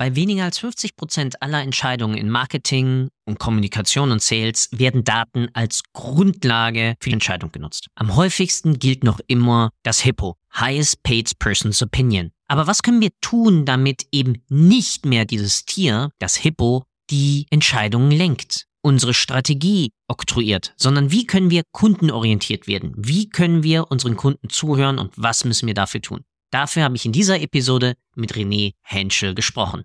Bei weniger als 50 Prozent aller Entscheidungen in Marketing und Kommunikation und Sales werden Daten als Grundlage für die Entscheidung genutzt. Am häufigsten gilt noch immer das HIPPO, Highest Paid Person's Opinion. Aber was können wir tun, damit eben nicht mehr dieses Tier, das Hippo, die Entscheidungen lenkt? unsere Strategie oktroyiert, sondern wie können wir kundenorientiert werden? Wie können wir unseren Kunden zuhören und was müssen wir dafür tun? Dafür habe ich in dieser Episode mit René Henschel gesprochen.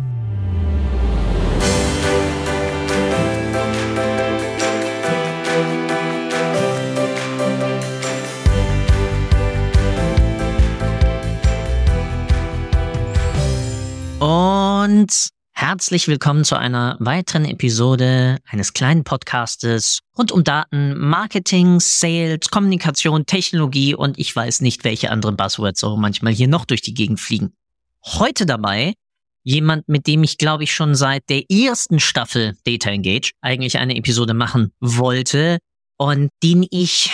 Und herzlich willkommen zu einer weiteren Episode eines kleinen Podcastes rund um Daten, Marketing, Sales, Kommunikation, Technologie und ich weiß nicht, welche anderen Buzzwords so manchmal hier noch durch die Gegend fliegen. Heute dabei jemand, mit dem ich glaube ich schon seit der ersten Staffel Data Engage eigentlich eine Episode machen wollte und den ich,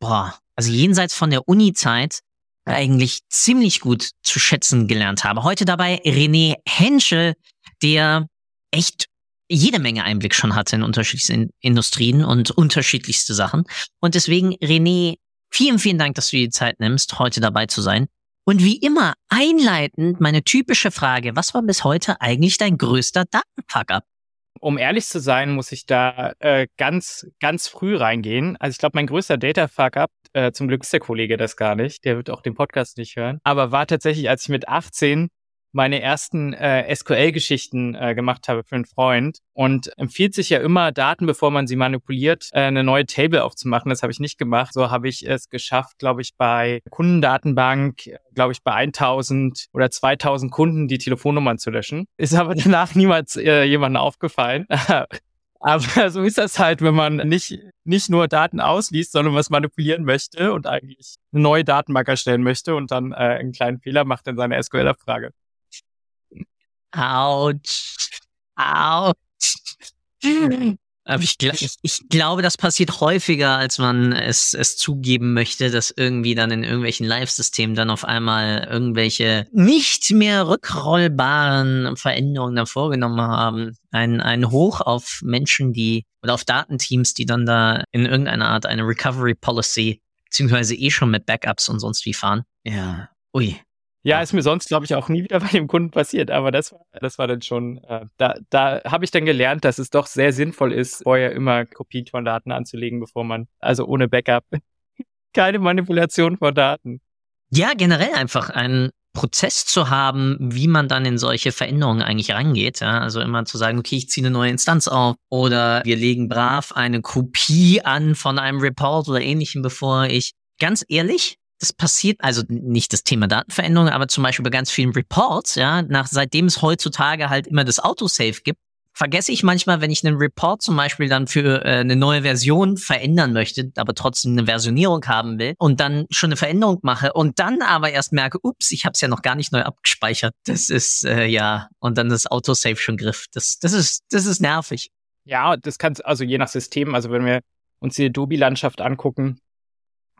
boah, also jenseits von der Uni-Zeit eigentlich ziemlich gut zu schätzen gelernt habe. Heute dabei René Henschel, der echt jede Menge Einblick schon hatte in unterschiedliche Industrien und unterschiedlichste Sachen. Und deswegen, René, vielen, vielen Dank, dass du dir die Zeit nimmst, heute dabei zu sein. Und wie immer, einleitend meine typische Frage, was war bis heute eigentlich dein größter Datenfuck-up? Um ehrlich zu sein, muss ich da äh, ganz, ganz früh reingehen. Also ich glaube, mein größter Data-Fuck-up, äh, zum Glück ist der Kollege das gar nicht, der wird auch den Podcast nicht hören, aber war tatsächlich, als ich mit 18 meine ersten äh, SQL-Geschichten äh, gemacht habe für einen Freund und empfiehlt sich ja immer, Daten, bevor man sie manipuliert, äh, eine neue Table aufzumachen. Das habe ich nicht gemacht. So habe ich es geschafft, glaube ich, bei Kundendatenbank, glaube ich, bei 1000 oder 2000 Kunden die Telefonnummern zu löschen. Ist aber danach niemals äh, jemandem aufgefallen. Aber so ist das halt, wenn man nicht, nicht nur Daten ausliest, sondern was manipulieren möchte und eigentlich eine neue Datenbank erstellen möchte und dann äh, einen kleinen Fehler macht in seiner SQL-Abfrage. Autsch. Autsch. Aber ich, ich, ich, glaube, das passiert häufiger, als man es, es zugeben möchte, dass irgendwie dann in irgendwelchen Live-Systemen dann auf einmal irgendwelche nicht mehr rückrollbaren Veränderungen da vorgenommen haben. Ein, ein Hoch auf Menschen, die oder auf Datenteams, die dann da in irgendeiner Art eine Recovery Policy beziehungsweise eh schon mit Backups und sonst wie fahren. Ja, ui. Ja, ist mir sonst, glaube ich, auch nie wieder bei dem Kunden passiert, aber das war, das war dann schon, äh, da, da habe ich dann gelernt, dass es doch sehr sinnvoll ist, vorher immer Kopien von Daten anzulegen, bevor man, also ohne Backup, keine Manipulation von Daten. Ja, generell einfach einen Prozess zu haben, wie man dann in solche Veränderungen eigentlich rangeht. Ja? Also immer zu sagen, okay, ich ziehe eine neue Instanz auf oder wir legen brav eine Kopie an von einem Report oder ähnlichem, bevor ich ganz ehrlich, das passiert, also nicht das Thema Datenveränderung, aber zum Beispiel bei ganz vielen Reports, ja, nach seitdem es heutzutage halt immer das Autosave gibt, vergesse ich manchmal, wenn ich einen Report zum Beispiel dann für äh, eine neue Version verändern möchte, aber trotzdem eine Versionierung haben will und dann schon eine Veränderung mache und dann aber erst merke, ups, ich habe es ja noch gar nicht neu abgespeichert. Das ist äh, ja und dann das Autosave schon griff. Das das ist das ist nervig. Ja, das kann also je nach System, also wenn wir uns die Adobe-Landschaft angucken,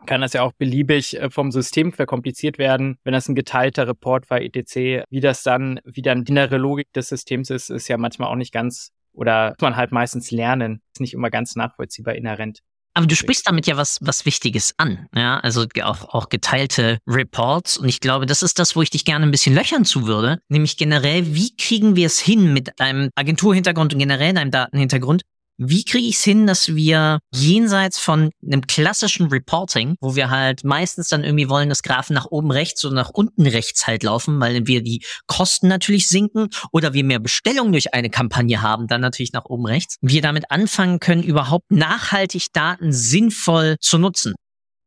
kann das ja auch beliebig äh, vom System verkompliziert werden. Wenn das ein geteilter Report war, etc., wie das dann wieder die innere Logik des Systems ist, ist ja manchmal auch nicht ganz, oder muss man halt meistens lernen. Ist nicht immer ganz nachvollziehbar inhärent. Aber du sprichst damit ja was, was Wichtiges an, ja, also auch, auch geteilte Reports. Und ich glaube, das ist das, wo ich dich gerne ein bisschen löchern zu würde. Nämlich generell, wie kriegen wir es hin mit deinem Agenturhintergrund und generell deinem Datenhintergrund, wie kriege ich es hin, dass wir jenseits von einem klassischen Reporting, wo wir halt meistens dann irgendwie wollen, dass Graphen nach oben rechts oder nach unten rechts halt laufen, weil wir die Kosten natürlich sinken oder wir mehr Bestellungen durch eine Kampagne haben, dann natürlich nach oben rechts, wir damit anfangen können, überhaupt nachhaltig Daten sinnvoll zu nutzen?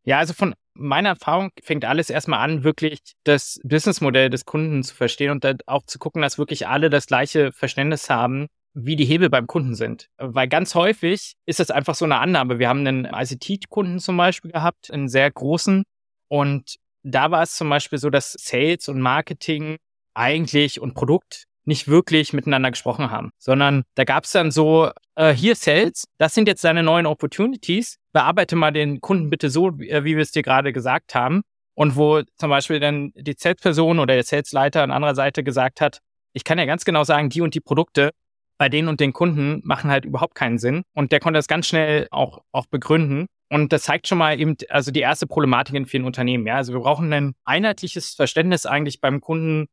Ja, also von meiner Erfahrung fängt alles erstmal an, wirklich das Businessmodell des Kunden zu verstehen und dann auch zu gucken, dass wirklich alle das gleiche Verständnis haben, wie die Hebel beim Kunden sind. Weil ganz häufig ist das einfach so eine Annahme. Wir haben einen ICT-Kunden zum Beispiel gehabt, einen sehr großen. Und da war es zum Beispiel so, dass Sales und Marketing eigentlich und Produkt nicht wirklich miteinander gesprochen haben, sondern da gab es dann so, äh, hier Sales, das sind jetzt deine neuen Opportunities, bearbeite mal den Kunden bitte so, wie, äh, wie wir es dir gerade gesagt haben. Und wo zum Beispiel dann die Salesperson oder der Salesleiter an anderer Seite gesagt hat, ich kann ja ganz genau sagen, die und die Produkte bei denen und den Kunden machen halt überhaupt keinen Sinn. Und der konnte das ganz schnell auch, auch begründen. Und das zeigt schon mal eben, also die erste Problematik in vielen Unternehmen. Ja, also wir brauchen ein einheitliches Verständnis eigentlich beim Kunden,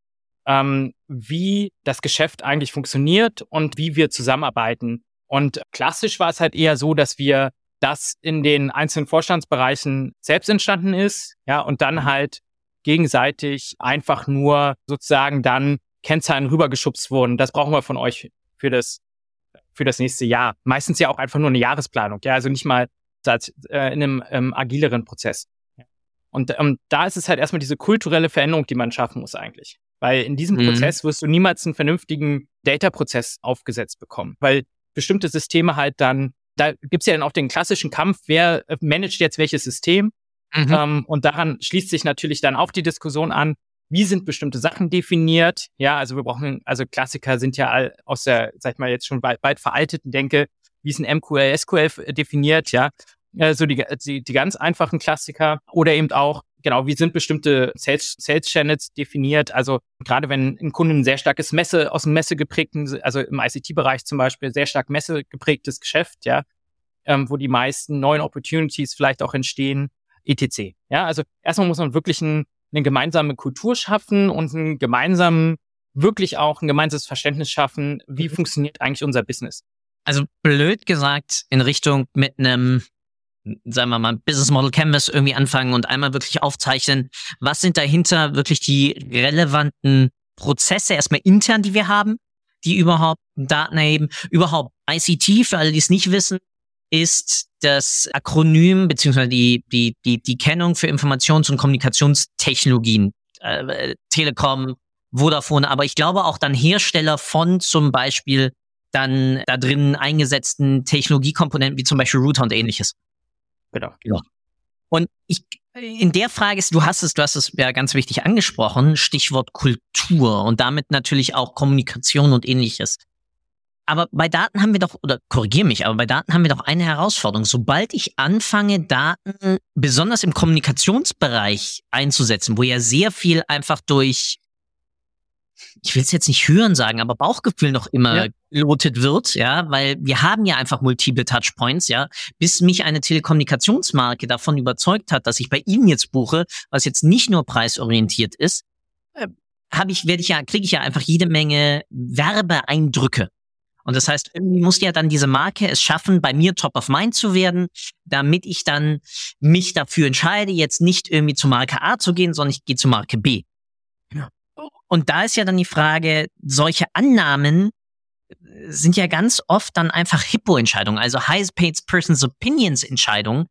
ähm, wie das Geschäft eigentlich funktioniert und wie wir zusammenarbeiten. Und klassisch war es halt eher so, dass wir das in den einzelnen Vorstandsbereichen selbst entstanden ist, ja, und dann halt gegenseitig einfach nur sozusagen dann Kennzahlen rübergeschubst wurden. Das brauchen wir von euch für das, für das nächste Jahr. Meistens ja auch einfach nur eine Jahresplanung, ja, also nicht mal als, äh, in einem ähm, agileren Prozess. Und ähm, da ist es halt erstmal diese kulturelle Veränderung, die man schaffen muss eigentlich. Weil in diesem mhm. Prozess wirst du niemals einen vernünftigen Data-Prozess aufgesetzt bekommen. Weil bestimmte Systeme halt dann, da gibt's ja dann auch den klassischen Kampf, wer äh, managt jetzt welches System. Mhm. Ähm, und daran schließt sich natürlich dann auch die Diskussion an, wie sind bestimmte Sachen definiert. Ja, also wir brauchen, also Klassiker sind ja all aus der, sag ich mal, jetzt schon weit, weit veralteten Denke, wie ist ein MQL, SQL definiert, ja. Also die, die, die ganz einfachen Klassiker oder eben auch, genau, wie sind bestimmte Sales, Sales Channels definiert? Also gerade wenn ein Kunde ein sehr starkes Messe, aus dem Messe geprägten, also im ICT-Bereich zum Beispiel, sehr stark Messe geprägtes Geschäft, ja, ähm, wo die meisten neuen Opportunities vielleicht auch entstehen, etc. Ja, also erstmal muss man wirklich ein, eine gemeinsame Kultur schaffen und ein gemeinsamen, wirklich auch ein gemeinsames Verständnis schaffen, wie mhm. funktioniert eigentlich unser Business. Also blöd gesagt, in Richtung mit einem sagen wir mal, Business Model Canvas irgendwie anfangen und einmal wirklich aufzeichnen, was sind dahinter wirklich die relevanten Prozesse erstmal intern, die wir haben, die überhaupt Daten erheben, überhaupt ICT, für alle, die es nicht wissen, ist das Akronym beziehungsweise die, die, die, die Kennung für Informations- und Kommunikationstechnologien, äh, Telekom, Vodafone, aber ich glaube auch dann Hersteller von zum Beispiel dann da drin eingesetzten Technologiekomponenten wie zum Beispiel Router und ähnliches. Genau. Ja. Und ich, in der Frage ist, du hast es, du hast es ja ganz wichtig angesprochen, Stichwort Kultur und damit natürlich auch Kommunikation und ähnliches. Aber bei Daten haben wir doch, oder korrigier mich, aber bei Daten haben wir doch eine Herausforderung. Sobald ich anfange, Daten besonders im Kommunikationsbereich einzusetzen, wo ja sehr viel einfach durch ich will es jetzt nicht hören sagen, aber Bauchgefühl noch immer ja. lotet wird, ja, weil wir haben ja einfach multiple Touchpoints, ja, bis mich eine Telekommunikationsmarke davon überzeugt hat, dass ich bei ihnen jetzt buche, was jetzt nicht nur preisorientiert ist, äh, habe ich, werde ich ja, kriege ich ja einfach jede Menge Werbeeindrücke. Und das heißt, irgendwie muss ja dann diese Marke es schaffen, bei mir top of mind zu werden, damit ich dann mich dafür entscheide, jetzt nicht irgendwie zu Marke A zu gehen, sondern ich gehe zu Marke B. Ja. Und da ist ja dann die Frage, solche Annahmen sind ja ganz oft dann einfach Hippo-Entscheidungen, also Highest Paid Person's Opinions Entscheidungen.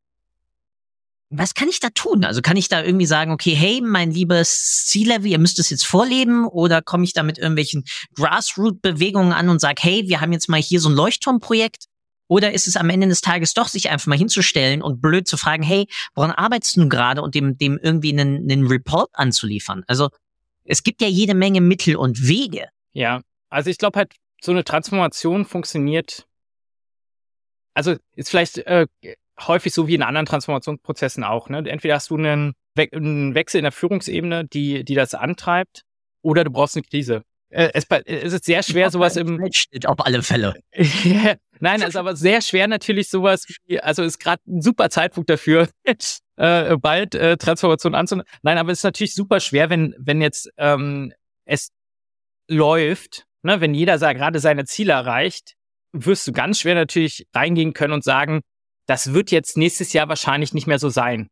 Was kann ich da tun? Also kann ich da irgendwie sagen, okay, hey, mein liebes C-Level, ihr müsst es jetzt vorleben oder komme ich da mit irgendwelchen Grassroot-Bewegungen an und sage, hey, wir haben jetzt mal hier so ein Leuchtturmprojekt? Oder ist es am Ende des Tages doch, sich einfach mal hinzustellen und blöd zu fragen, hey, woran arbeitest du gerade und dem, dem irgendwie einen, einen Report anzuliefern? Also es gibt ja jede Menge Mittel und Wege. Ja, also ich glaube halt, so eine Transformation funktioniert, also ist vielleicht äh, häufig so wie in anderen Transformationsprozessen auch. Ne? Entweder hast du einen, We einen Wechsel in der Führungsebene, die, die das antreibt, oder du brauchst eine Krise. Äh, es, es, ist sehr schwer, sowas im. Auf alle Fälle. Nein, es ist aber sehr schwer natürlich sowas wie, also ist gerade ein super Zeitpunkt dafür, äh, bald äh, Transformation anzunehmen. Nein, aber es ist natürlich super schwer, wenn, wenn jetzt ähm, es läuft, ne, wenn jeder gerade seine Ziele erreicht, wirst du ganz schwer natürlich reingehen können und sagen, das wird jetzt nächstes Jahr wahrscheinlich nicht mehr so sein.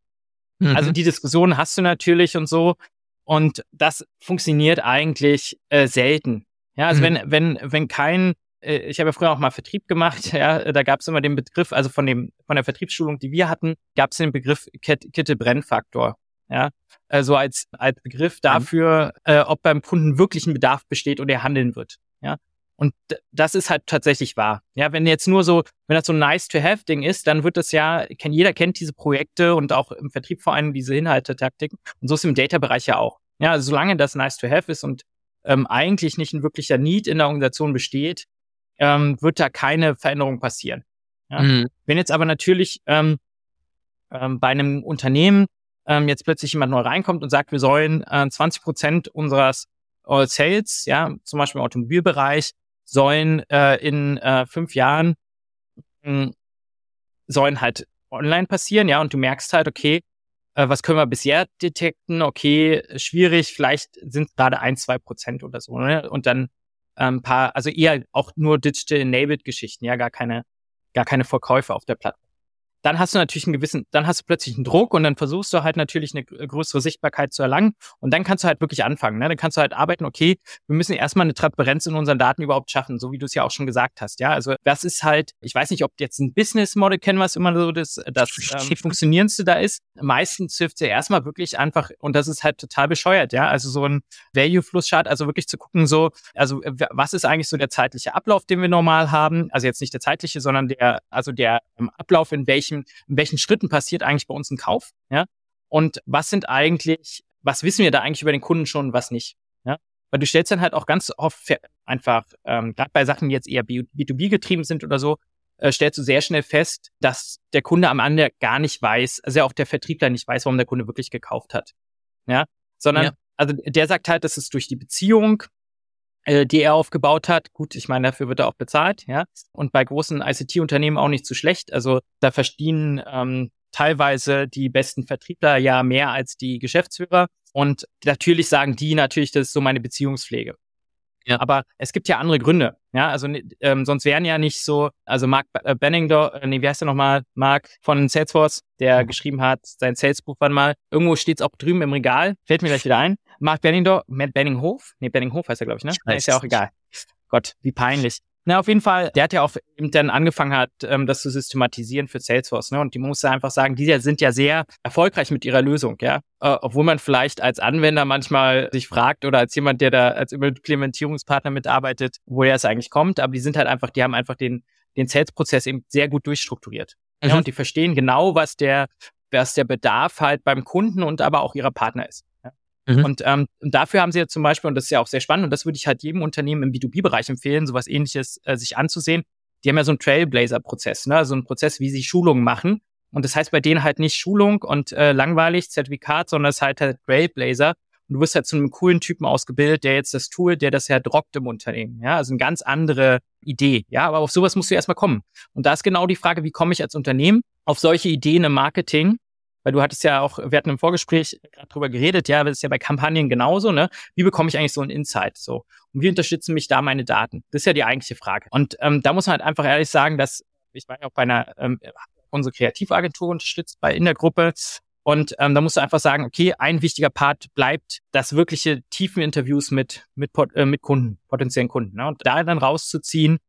Mhm. Also die Diskussion hast du natürlich und so. Und das funktioniert eigentlich äh, selten. Ja, also mhm. wenn, wenn, wenn kein, äh, ich habe ja früher auch mal Vertrieb gemacht, ja, da gab es immer den Begriff, also von dem, von der Vertriebsschulung, die wir hatten, gab es den Begriff Kette-Brennfaktor. Ja, also als, als Begriff mhm. dafür, mhm. äh, ob beim Kunden wirklich ein Bedarf besteht und er handeln wird. Ja, und das ist halt tatsächlich wahr. Ja, wenn jetzt nur so, wenn das so ein nice-to-have-Ding ist, dann wird das ja, kenn, jeder kennt diese Projekte und auch im Vertrieb vor allem diese Inhalte-Taktiken. Und so ist im Data-Bereich ja auch. Ja, also solange das nice-to-have ist und ähm, eigentlich nicht ein wirklicher Need in der Organisation besteht, ähm, wird da keine Veränderung passieren. Ja? Mhm. Wenn jetzt aber natürlich ähm, ähm, bei einem Unternehmen ähm, jetzt plötzlich jemand neu reinkommt und sagt, wir sollen äh, 20 Prozent unseres All Sales, ja, zum Beispiel im Automobilbereich, sollen äh, in äh, fünf Jahren mh, hm, sollen halt online passieren, ja, und du merkst halt, okay, äh, was können wir bisher detekten? Okay, schwierig, vielleicht sind gerade ein, zwei Prozent oder so, ne? Und dann ein ähm, paar, also eher auch nur Digital Enabled Geschichten, ja, gar keine, gar keine Verkäufe auf der Plattform dann hast du natürlich einen gewissen, dann hast du plötzlich einen Druck und dann versuchst du halt natürlich eine größere Sichtbarkeit zu erlangen und dann kannst du halt wirklich anfangen. Ne? Dann kannst du halt arbeiten, okay, wir müssen erstmal eine Transparenz in unseren Daten überhaupt schaffen, so wie du es ja auch schon gesagt hast. Ja, also das ist halt, ich weiß nicht, ob jetzt ein Business Model kennen, was immer so das, das ähm, funktionierendste da ist. Meistens hilft ja erstmal wirklich einfach, und das ist halt total bescheuert, ja, also so ein Value-Fluss-Chart, also wirklich zu gucken, so, also was ist eigentlich so der zeitliche Ablauf, den wir normal haben? Also jetzt nicht der zeitliche, sondern der, also der ähm, Ablauf, in welchem welchen, in welchen Schritten passiert eigentlich bei uns ein Kauf, ja? Und was sind eigentlich, was wissen wir da eigentlich über den Kunden schon, was nicht, ja? Weil du stellst dann halt auch ganz oft einfach, ähm, gerade bei Sachen, die jetzt eher B2B getrieben sind oder so, äh, stellst du sehr schnell fest, dass der Kunde am Ende gar nicht weiß, also auch der Vertriebler nicht weiß, warum der Kunde wirklich gekauft hat. Ja, sondern, ja. also der sagt halt, das ist durch die Beziehung, äh, die er aufgebaut hat. Gut, ich meine, dafür wird er auch bezahlt, ja. Und bei großen ICT-Unternehmen auch nicht zu so schlecht. Also da verstehen ähm, teilweise die besten Vertriebler ja mehr als die Geschäftsführer. Und natürlich sagen die natürlich, das ist so meine Beziehungspflege. Ja. Aber es gibt ja andere Gründe. Ja, also ähm, sonst wären ja nicht so, also Mark äh, Benningdor, äh, nee, wie heißt der nochmal? Mark von Salesforce, der geschrieben hat, sein Salesbuch wann mal. Irgendwo steht's auch drüben im Regal. Fällt mir gleich wieder ein. Mark Benningdor, Matt Benninghof? Nee, Benninghof heißt er, glaube ich, ne? Ist ja auch egal. Gott, wie peinlich. Na, auf jeden Fall, der hat ja auch eben dann angefangen hat, ähm, das zu systematisieren für Salesforce, ne? Und die muss einfach sagen, die sind ja sehr erfolgreich mit ihrer Lösung, ja. Äh, obwohl man vielleicht als Anwender manchmal sich fragt oder als jemand, der da als Implementierungspartner mitarbeitet, woher es eigentlich kommt, aber die sind halt einfach, die haben einfach den, den Sales-Prozess eben sehr gut durchstrukturiert. Mhm. Ja, und die verstehen genau, was der, was der Bedarf halt beim Kunden und aber auch ihrer Partner ist. Mhm. Und, ähm, dafür haben sie ja zum Beispiel, und das ist ja auch sehr spannend, und das würde ich halt jedem Unternehmen im B2B-Bereich empfehlen, sowas ähnliches äh, sich anzusehen. Die haben ja so einen Trailblazer-Prozess, ne? so einen Prozess, wie sie Schulungen machen. Und das heißt bei denen halt nicht Schulung und äh, langweilig, Zertifikat, sondern es ist halt, halt Trailblazer. Und du wirst halt zu einem coolen Typen ausgebildet, der jetzt das Tool, der das ja drockt im Unternehmen. Ja, also eine ganz andere Idee. Ja, aber auf sowas musst du erstmal kommen. Und da ist genau die Frage, wie komme ich als Unternehmen auf solche Ideen im Marketing, weil du hattest ja auch, wir hatten im Vorgespräch gerade drüber geredet, ja, das ist ja bei Kampagnen genauso, ne? Wie bekomme ich eigentlich so ein Insight? So. Und wie unterstützen mich da meine Daten? Das ist ja die eigentliche Frage. Und ähm, da muss man halt einfach ehrlich sagen, dass ich war ja auch bei einer ähm, unsere Kreativagentur unterstützt bei in der Gruppe. Und ähm, da musst du einfach sagen, okay, ein wichtiger Part bleibt das wirkliche tiefen Interviews mit mit äh, mit Kunden, potenziellen Kunden. Ne? Und da dann rauszuziehen,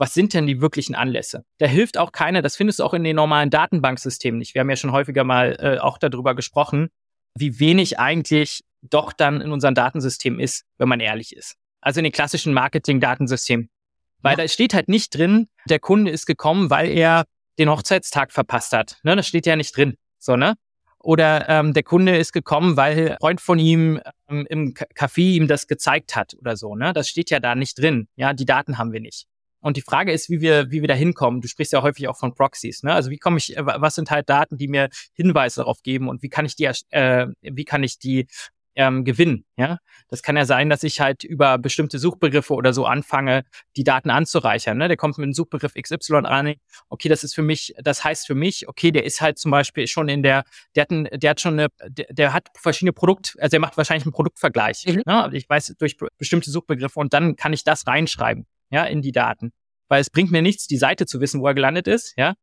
was sind denn die wirklichen Anlässe? Da hilft auch keiner, das findest du auch in den normalen Datenbanksystemen nicht. Wir haben ja schon häufiger mal äh, auch darüber gesprochen, wie wenig eigentlich doch dann in unserem Datensystem ist, wenn man ehrlich ist. Also in den klassischen Marketing-Datensystemen. Weil ja. da steht halt nicht drin, der Kunde ist gekommen, weil er den Hochzeitstag verpasst hat. Ne, das steht ja nicht drin. So, ne? Oder ähm, der Kunde ist gekommen, weil ein Freund von ihm ähm, im Café ihm das gezeigt hat oder so. Ne? Das steht ja da nicht drin. Ja, die Daten haben wir nicht. Und die Frage ist, wie wir, wie wir da hinkommen. Du sprichst ja häufig auch von Proxies. Ne? Also wie komme ich, was sind halt Daten, die mir Hinweise darauf geben und wie kann ich die, äh, wie kann ich die ähm, gewinnen. Ja, das kann ja sein, dass ich halt über bestimmte Suchbegriffe oder so anfange, die Daten anzureichern. Ne? Der kommt mit einem Suchbegriff XY an. Okay, das ist für mich, das heißt für mich, okay, der ist halt zum Beispiel schon in der, der hat, ein, der hat schon eine, der, der hat verschiedene Produkt, also er macht wahrscheinlich einen Produktvergleich. Mhm. Ne? Ich weiß durch bestimmte Suchbegriffe und dann kann ich das reinschreiben ja, in die Daten. Weil es bringt mir nichts, die Seite zu wissen, wo er gelandet ist, ja.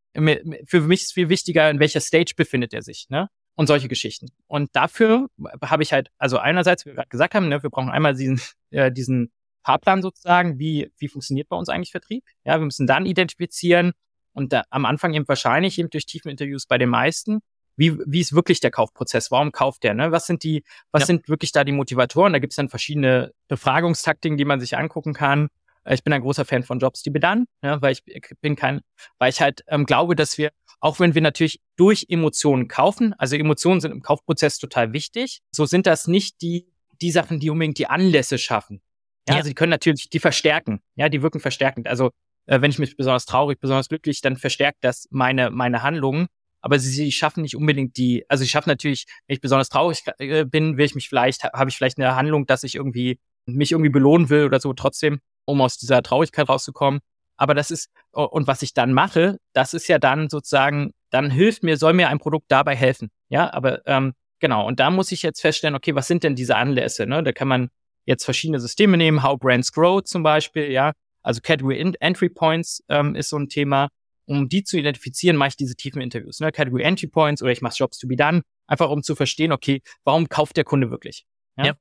Für mich ist viel wichtiger, in welcher Stage befindet er sich, ne? Und solche Geschichten. Und dafür habe ich halt, also einerseits, wie wir gerade gesagt haben, ne, wir brauchen einmal diesen, äh, diesen Fahrplan sozusagen, wie, wie funktioniert bei uns eigentlich Vertrieb? Ja, wir müssen dann identifizieren und da, am Anfang eben wahrscheinlich eben durch tiefen Interviews bei den meisten, wie, wie ist wirklich der Kaufprozess? Warum kauft der? Ne? Was sind die, was ja. sind wirklich da die Motivatoren? Da gibt es dann verschiedene Befragungstaktiken, die man sich angucken kann. Äh, ich bin ein großer Fan von Jobs, die bedanken, ja, weil ich bin kein, weil ich halt ähm, glaube, dass wir, auch wenn wir natürlich durch Emotionen kaufen, also Emotionen sind im Kaufprozess total wichtig, so sind das nicht die, die Sachen, die unbedingt die Anlässe schaffen. Ja, ja. also die können natürlich, die verstärken. Ja, die wirken verstärkend. Also äh, wenn ich mich besonders traurig, besonders glücklich, dann verstärkt das meine, meine Handlungen. Aber sie, sie schaffen nicht unbedingt die, also sie schaffen natürlich, wenn ich besonders traurig äh, bin, will ich mich vielleicht, habe ich vielleicht eine Handlung, dass ich irgendwie mich irgendwie belohnen will oder so trotzdem, um aus dieser Traurigkeit rauszukommen. Aber das ist, und was ich dann mache, das ist ja dann sozusagen, dann hilft mir, soll mir ein Produkt dabei helfen. Ja, aber ähm, genau, und da muss ich jetzt feststellen, okay, was sind denn diese Anlässe? Ne? Da kann man jetzt verschiedene Systeme nehmen, How Brands Grow zum Beispiel, ja. Also Category Entry Points ähm, ist so ein Thema. Um die zu identifizieren, mache ich diese tiefen Interviews. Ne? Category Entry Points oder ich mache Jobs to be done, einfach um zu verstehen, okay, warum kauft der Kunde wirklich? Ja? ja.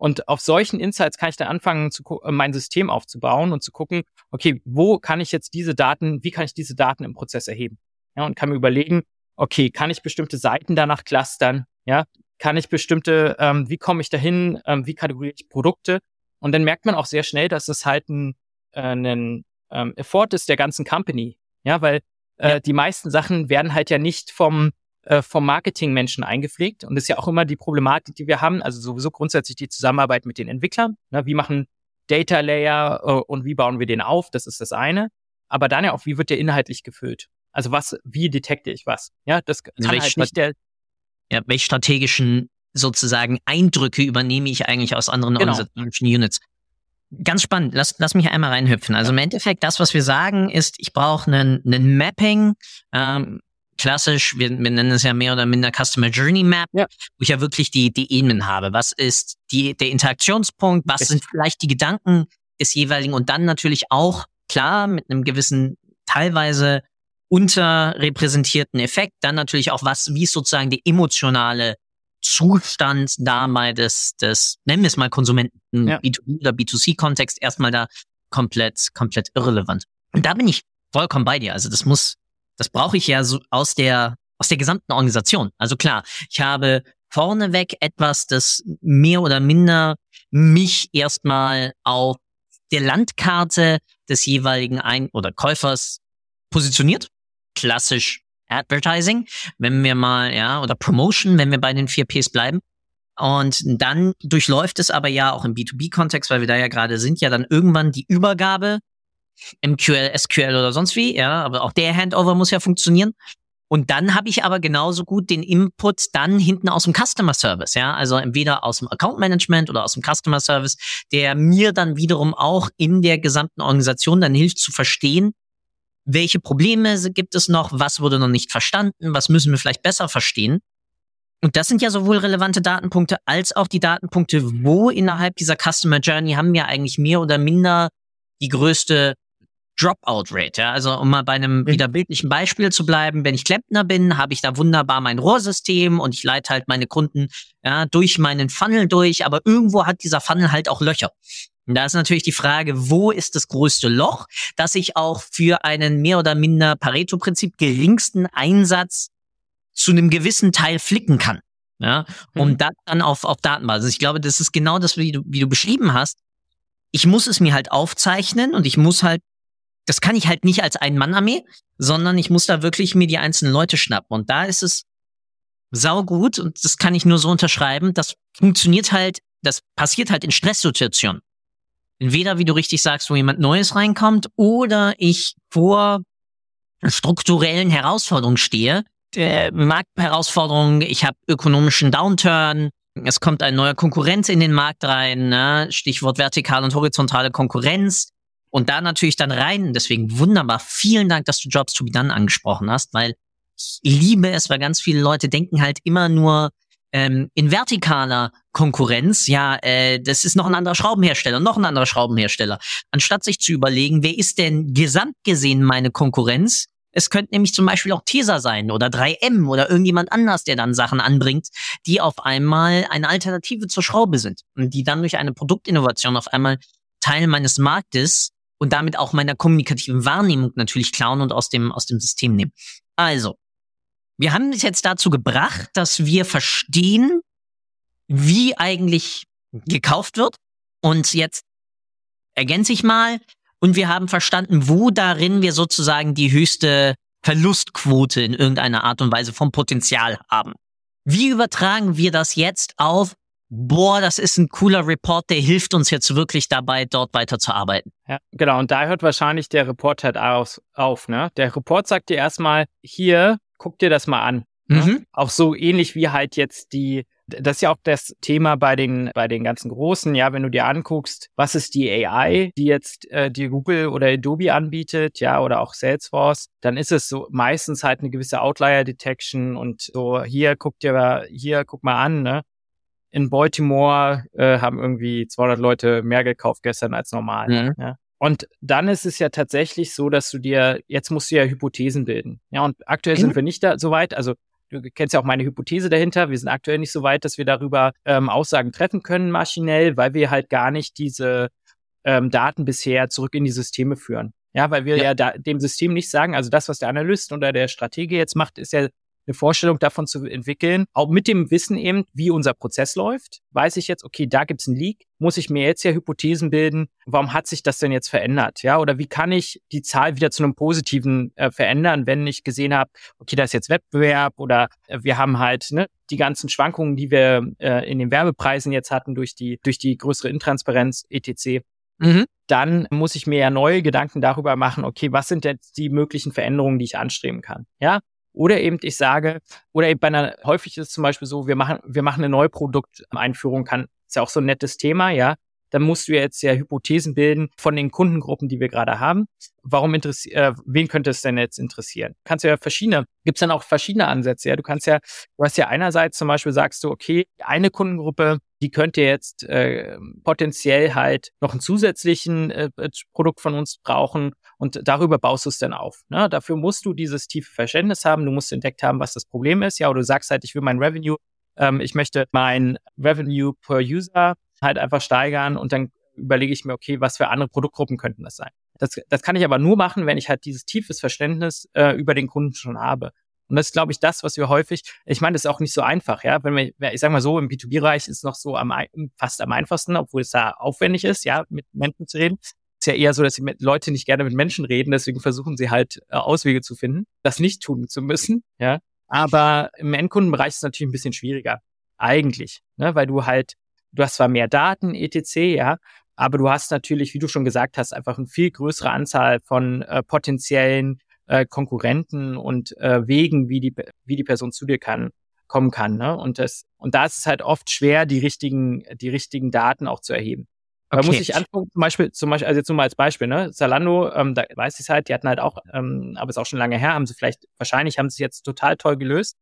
Und auf solchen Insights kann ich dann anfangen, zu, äh, mein System aufzubauen und zu gucken, okay, wo kann ich jetzt diese Daten, wie kann ich diese Daten im Prozess erheben? Ja, und kann mir überlegen, okay, kann ich bestimmte Seiten danach clustern? Ja, kann ich bestimmte, ähm, wie komme ich dahin, ähm, wie kategoriere ich Produkte? Und dann merkt man auch sehr schnell, dass es halt ein, äh, ein ähm, Effort ist der ganzen Company. Ja, weil äh, ja. die meisten Sachen werden halt ja nicht vom äh, vom Marketingmenschen eingepflegt. Und das ist ja auch immer die Problematik, die wir haben. Also sowieso grundsätzlich die Zusammenarbeit mit den Entwicklern. Ne? Wie machen Data Layer äh, und wie bauen wir den auf? Das ist das eine. Aber dann ja auch, wie wird der inhaltlich gefüllt? Also was, wie detekte ich was? Ja, das also kann halt nicht der. Ja, welche strategischen sozusagen Eindrücke übernehme ich eigentlich aus anderen genau. organisatorischen Units? Ganz spannend. Lass, lass mich einmal reinhüpfen. Also im Endeffekt, das, was wir sagen, ist, ich brauche einen, einen Mapping ähm, klassisch, wir, wir nennen es ja mehr oder minder Customer Journey Map, ja. wo ich ja wirklich die, die Ebenen habe. Was ist die, der Interaktionspunkt? Was sind vielleicht die Gedanken des jeweiligen? Und dann natürlich auch, klar, mit einem gewissen, teilweise unterrepräsentierten Effekt, dann natürlich auch was, wie ist sozusagen die emotionale Zustand dabei des, des, nennen wir es mal Konsumenten, ja. B2B oder B2C-Kontext erstmal da komplett, komplett irrelevant. Und da bin ich vollkommen bei dir. Also das muss, das brauche ich ja so aus der, aus der gesamten Organisation. Also klar, ich habe vorneweg etwas, das mehr oder minder mich erstmal auf der Landkarte des jeweiligen Ein- oder Käufers positioniert. Klassisch Advertising, wenn wir mal, ja, oder Promotion, wenn wir bei den vier Ps bleiben. Und dann durchläuft es aber ja auch im B2B-Kontext, weil wir da ja gerade sind, ja dann irgendwann die Übergabe MQL, SQL oder sonst wie, ja, aber auch der Handover muss ja funktionieren. Und dann habe ich aber genauso gut den Input dann hinten aus dem Customer Service, ja, also entweder aus dem Account Management oder aus dem Customer Service, der mir dann wiederum auch in der gesamten Organisation dann hilft zu verstehen, welche Probleme gibt es noch, was wurde noch nicht verstanden, was müssen wir vielleicht besser verstehen. Und das sind ja sowohl relevante Datenpunkte als auch die Datenpunkte, wo innerhalb dieser Customer Journey haben wir eigentlich mehr oder minder die größte Dropout-Rate. Ja? Also um mal bei einem wieder bildlichen Beispiel zu bleiben, wenn ich Klempner bin, habe ich da wunderbar mein Rohrsystem und ich leite halt meine Kunden ja, durch meinen Funnel durch, aber irgendwo hat dieser Funnel halt auch Löcher. Und da ist natürlich die Frage, wo ist das größte Loch, dass ich auch für einen mehr oder minder Pareto-Prinzip geringsten Einsatz zu einem gewissen Teil flicken kann. Ja, um mhm. das dann auf, auf Datenbasis. Ich glaube, das ist genau das, wie du, wie du beschrieben hast. Ich muss es mir halt aufzeichnen und ich muss halt das kann ich halt nicht als Ein-Mann-Armee, sondern ich muss da wirklich mir die einzelnen Leute schnappen. Und da ist es saugut und das kann ich nur so unterschreiben. Das funktioniert halt, das passiert halt in Stresssituationen. Entweder, wie du richtig sagst, wo jemand Neues reinkommt oder ich vor strukturellen Herausforderungen stehe. Der Marktherausforderungen, ich habe ökonomischen Downturn, es kommt ein neuer Konkurrenz in den Markt rein, ne? Stichwort vertikale und horizontale Konkurrenz. Und da natürlich dann rein, deswegen wunderbar, vielen Dank, dass du Jobs to be done angesprochen hast, weil ich liebe es, weil ganz viele Leute denken halt immer nur ähm, in vertikaler Konkurrenz, ja, äh, das ist noch ein anderer Schraubenhersteller, noch ein anderer Schraubenhersteller. Anstatt sich zu überlegen, wer ist denn gesamt gesehen meine Konkurrenz? Es könnte nämlich zum Beispiel auch Tesa sein oder 3M oder irgendjemand anders, der dann Sachen anbringt, die auf einmal eine Alternative zur Schraube sind und die dann durch eine Produktinnovation auf einmal Teil meines Marktes und damit auch meiner kommunikativen Wahrnehmung natürlich klauen und aus dem, aus dem System nehmen. Also, wir haben es jetzt dazu gebracht, dass wir verstehen, wie eigentlich gekauft wird. Und jetzt ergänze ich mal, und wir haben verstanden, wo darin wir sozusagen die höchste Verlustquote in irgendeiner Art und Weise vom Potenzial haben. Wie übertragen wir das jetzt auf boah, das ist ein cooler Report, der hilft uns jetzt wirklich dabei, dort weiter zu arbeiten. Ja, genau. Und da hört wahrscheinlich der Report halt auf, auf ne? Der Report sagt dir erstmal, hier, guck dir das mal an. Ne? Mhm. Auch so ähnlich wie halt jetzt die, das ist ja auch das Thema bei den, bei den ganzen Großen, ja, wenn du dir anguckst, was ist die AI, die jetzt äh, die Google oder Adobe anbietet, ja, oder auch Salesforce, dann ist es so meistens halt eine gewisse Outlier Detection und so, hier guck dir, hier guck mal an, ne? In Baltimore äh, haben irgendwie 200 Leute mehr gekauft gestern als normal. Mhm. Ja. Und dann ist es ja tatsächlich so, dass du dir, jetzt musst du ja Hypothesen bilden. Ja, und aktuell mhm. sind wir nicht da so weit. Also du kennst ja auch meine Hypothese dahinter. Wir sind aktuell nicht so weit, dass wir darüber ähm, Aussagen treffen können maschinell, weil wir halt gar nicht diese ähm, Daten bisher zurück in die Systeme führen. Ja, weil wir ja, ja da, dem System nicht sagen, also das, was der Analyst oder der Stratege jetzt macht, ist ja eine Vorstellung davon zu entwickeln, auch mit dem Wissen eben, wie unser Prozess läuft. Weiß ich jetzt, okay, da gibt's einen Leak, muss ich mir jetzt ja Hypothesen bilden, warum hat sich das denn jetzt verändert? Ja, oder wie kann ich die Zahl wieder zu einem positiven äh, verändern, wenn ich gesehen habe, okay, da ist jetzt Wettbewerb oder äh, wir haben halt ne, die ganzen Schwankungen, die wir äh, in den Werbepreisen jetzt hatten durch die durch die größere Intransparenz etc. Mhm. Dann muss ich mir ja neue Gedanken darüber machen, okay, was sind jetzt die möglichen Veränderungen, die ich anstreben kann? Ja, oder eben ich sage, oder eben bei einer, häufig ist es zum Beispiel so, wir machen, wir machen eine neue Produkteinführung, kann, ist ja auch so ein nettes Thema, ja. Dann musst du jetzt ja Hypothesen bilden von den Kundengruppen, die wir gerade haben. Warum interessiert, äh, wen könnte es denn jetzt interessieren? Kannst du ja verschiedene, gibt's dann auch verschiedene Ansätze, ja. Du kannst ja, du hast ja einerseits zum Beispiel sagst du, okay, eine Kundengruppe die könnte jetzt äh, potenziell halt noch einen zusätzlichen äh, Produkt von uns brauchen und darüber baust du es dann auf. Ne? Dafür musst du dieses tiefe Verständnis haben, du musst entdeckt haben, was das Problem ist, ja, oder du sagst halt, ich will mein Revenue, ähm, ich möchte mein Revenue per User halt einfach steigern und dann überlege ich mir, okay, was für andere Produktgruppen könnten das sein. Das, das kann ich aber nur machen, wenn ich halt dieses tiefes Verständnis äh, über den Kunden schon habe. Und das ist, glaube ich, das, was wir häufig, ich meine, das ist auch nicht so einfach, ja. Wenn wir, ich sag mal so, im B2B-Bereich ist es noch so am, fast am einfachsten, obwohl es da aufwendig ist, ja, mit Menschen zu reden. ist ja eher so, dass die Leute nicht gerne mit Menschen reden, deswegen versuchen sie halt äh, Auswege zu finden, das nicht tun zu müssen, ja. Aber im Endkundenbereich ist es natürlich ein bisschen schwieriger. Eigentlich, ne, weil du halt, du hast zwar mehr Daten, etc., ja, aber du hast natürlich, wie du schon gesagt hast, einfach eine viel größere Anzahl von äh, potenziellen äh, Konkurrenten und äh, Wegen, wie die, wie die Person zu dir kann, kommen kann. Ne? Und das, und da ist es halt oft schwer, die richtigen, die richtigen Daten auch zu erheben. Okay. Da muss ich angucken, zum Beispiel, zum Beispiel, also jetzt nur mal als Beispiel, ne, Zalando, ähm, da weiß ich halt, die hatten halt auch, ähm, aber ist auch schon lange her, haben sie vielleicht, wahrscheinlich haben sie es jetzt total toll gelöst.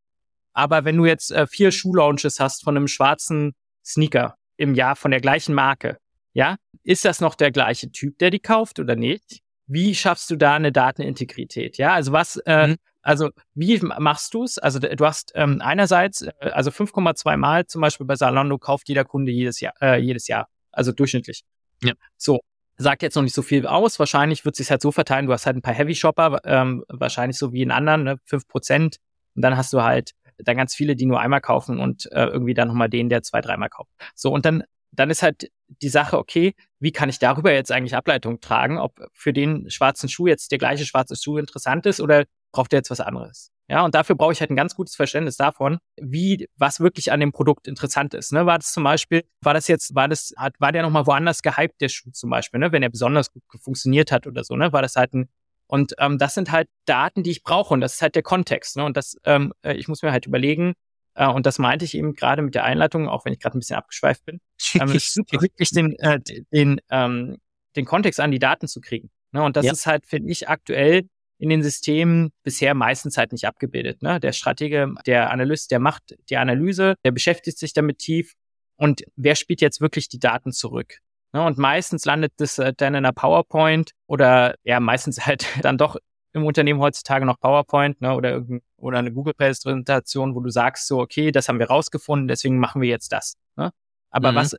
Aber wenn du jetzt äh, vier Schuhlaunches hast von einem schwarzen Sneaker im Jahr von der gleichen Marke, ja, ist das noch der gleiche Typ, der die kauft oder nicht? Wie schaffst du da eine Datenintegrität? Ja, also was, äh, mhm. also wie machst du es? Also du hast ähm, einerseits, äh, also 5,2 Mal zum Beispiel bei Salando kauft jeder Kunde jedes Jahr, äh, jedes Jahr, also durchschnittlich. Ja. So, sagt jetzt noch nicht so viel aus. Wahrscheinlich wird sich halt so verteilen. Du hast halt ein paar Heavy Shopper, ähm, wahrscheinlich so wie in anderen, ne, 5%. Und dann hast du halt dann ganz viele, die nur einmal kaufen und äh, irgendwie dann nochmal den, der zwei, dreimal kauft. So, und dann dann ist halt die Sache, okay, wie kann ich darüber jetzt eigentlich Ableitung tragen, ob für den schwarzen Schuh jetzt der gleiche schwarze Schuh interessant ist oder braucht er jetzt was anderes? Ja, und dafür brauche ich halt ein ganz gutes Verständnis davon, wie, was wirklich an dem Produkt interessant ist. Ne? War das zum Beispiel, war das jetzt, war das, hat, war der nochmal woanders gehypt, der Schuh zum Beispiel, ne? wenn er besonders gut funktioniert hat oder so, ne? War das halt ein, und ähm, das sind halt Daten, die ich brauche und das ist halt der Kontext. Ne? Und das, ähm, äh, ich muss mir halt überlegen, äh, und das meinte ich eben gerade mit der Einleitung, auch wenn ich gerade ein bisschen abgeschweift bin. ähm, es ist wirklich den, äh, den, ähm, den Kontext an die Daten zu kriegen. Ne? Und das ja. ist halt, finde ich, aktuell in den Systemen bisher meistens halt nicht abgebildet. Ne? Der Stratege, der Analyst, der macht die Analyse, der beschäftigt sich damit tief und wer spielt jetzt wirklich die Daten zurück? Ne? Und meistens landet das äh, dann in einer PowerPoint oder ja, meistens halt dann doch im Unternehmen heutzutage noch PowerPoint ne, oder, oder eine Google-Präsentation, wo du sagst so, okay, das haben wir rausgefunden, deswegen machen wir jetzt das. Ne? Aber mhm. was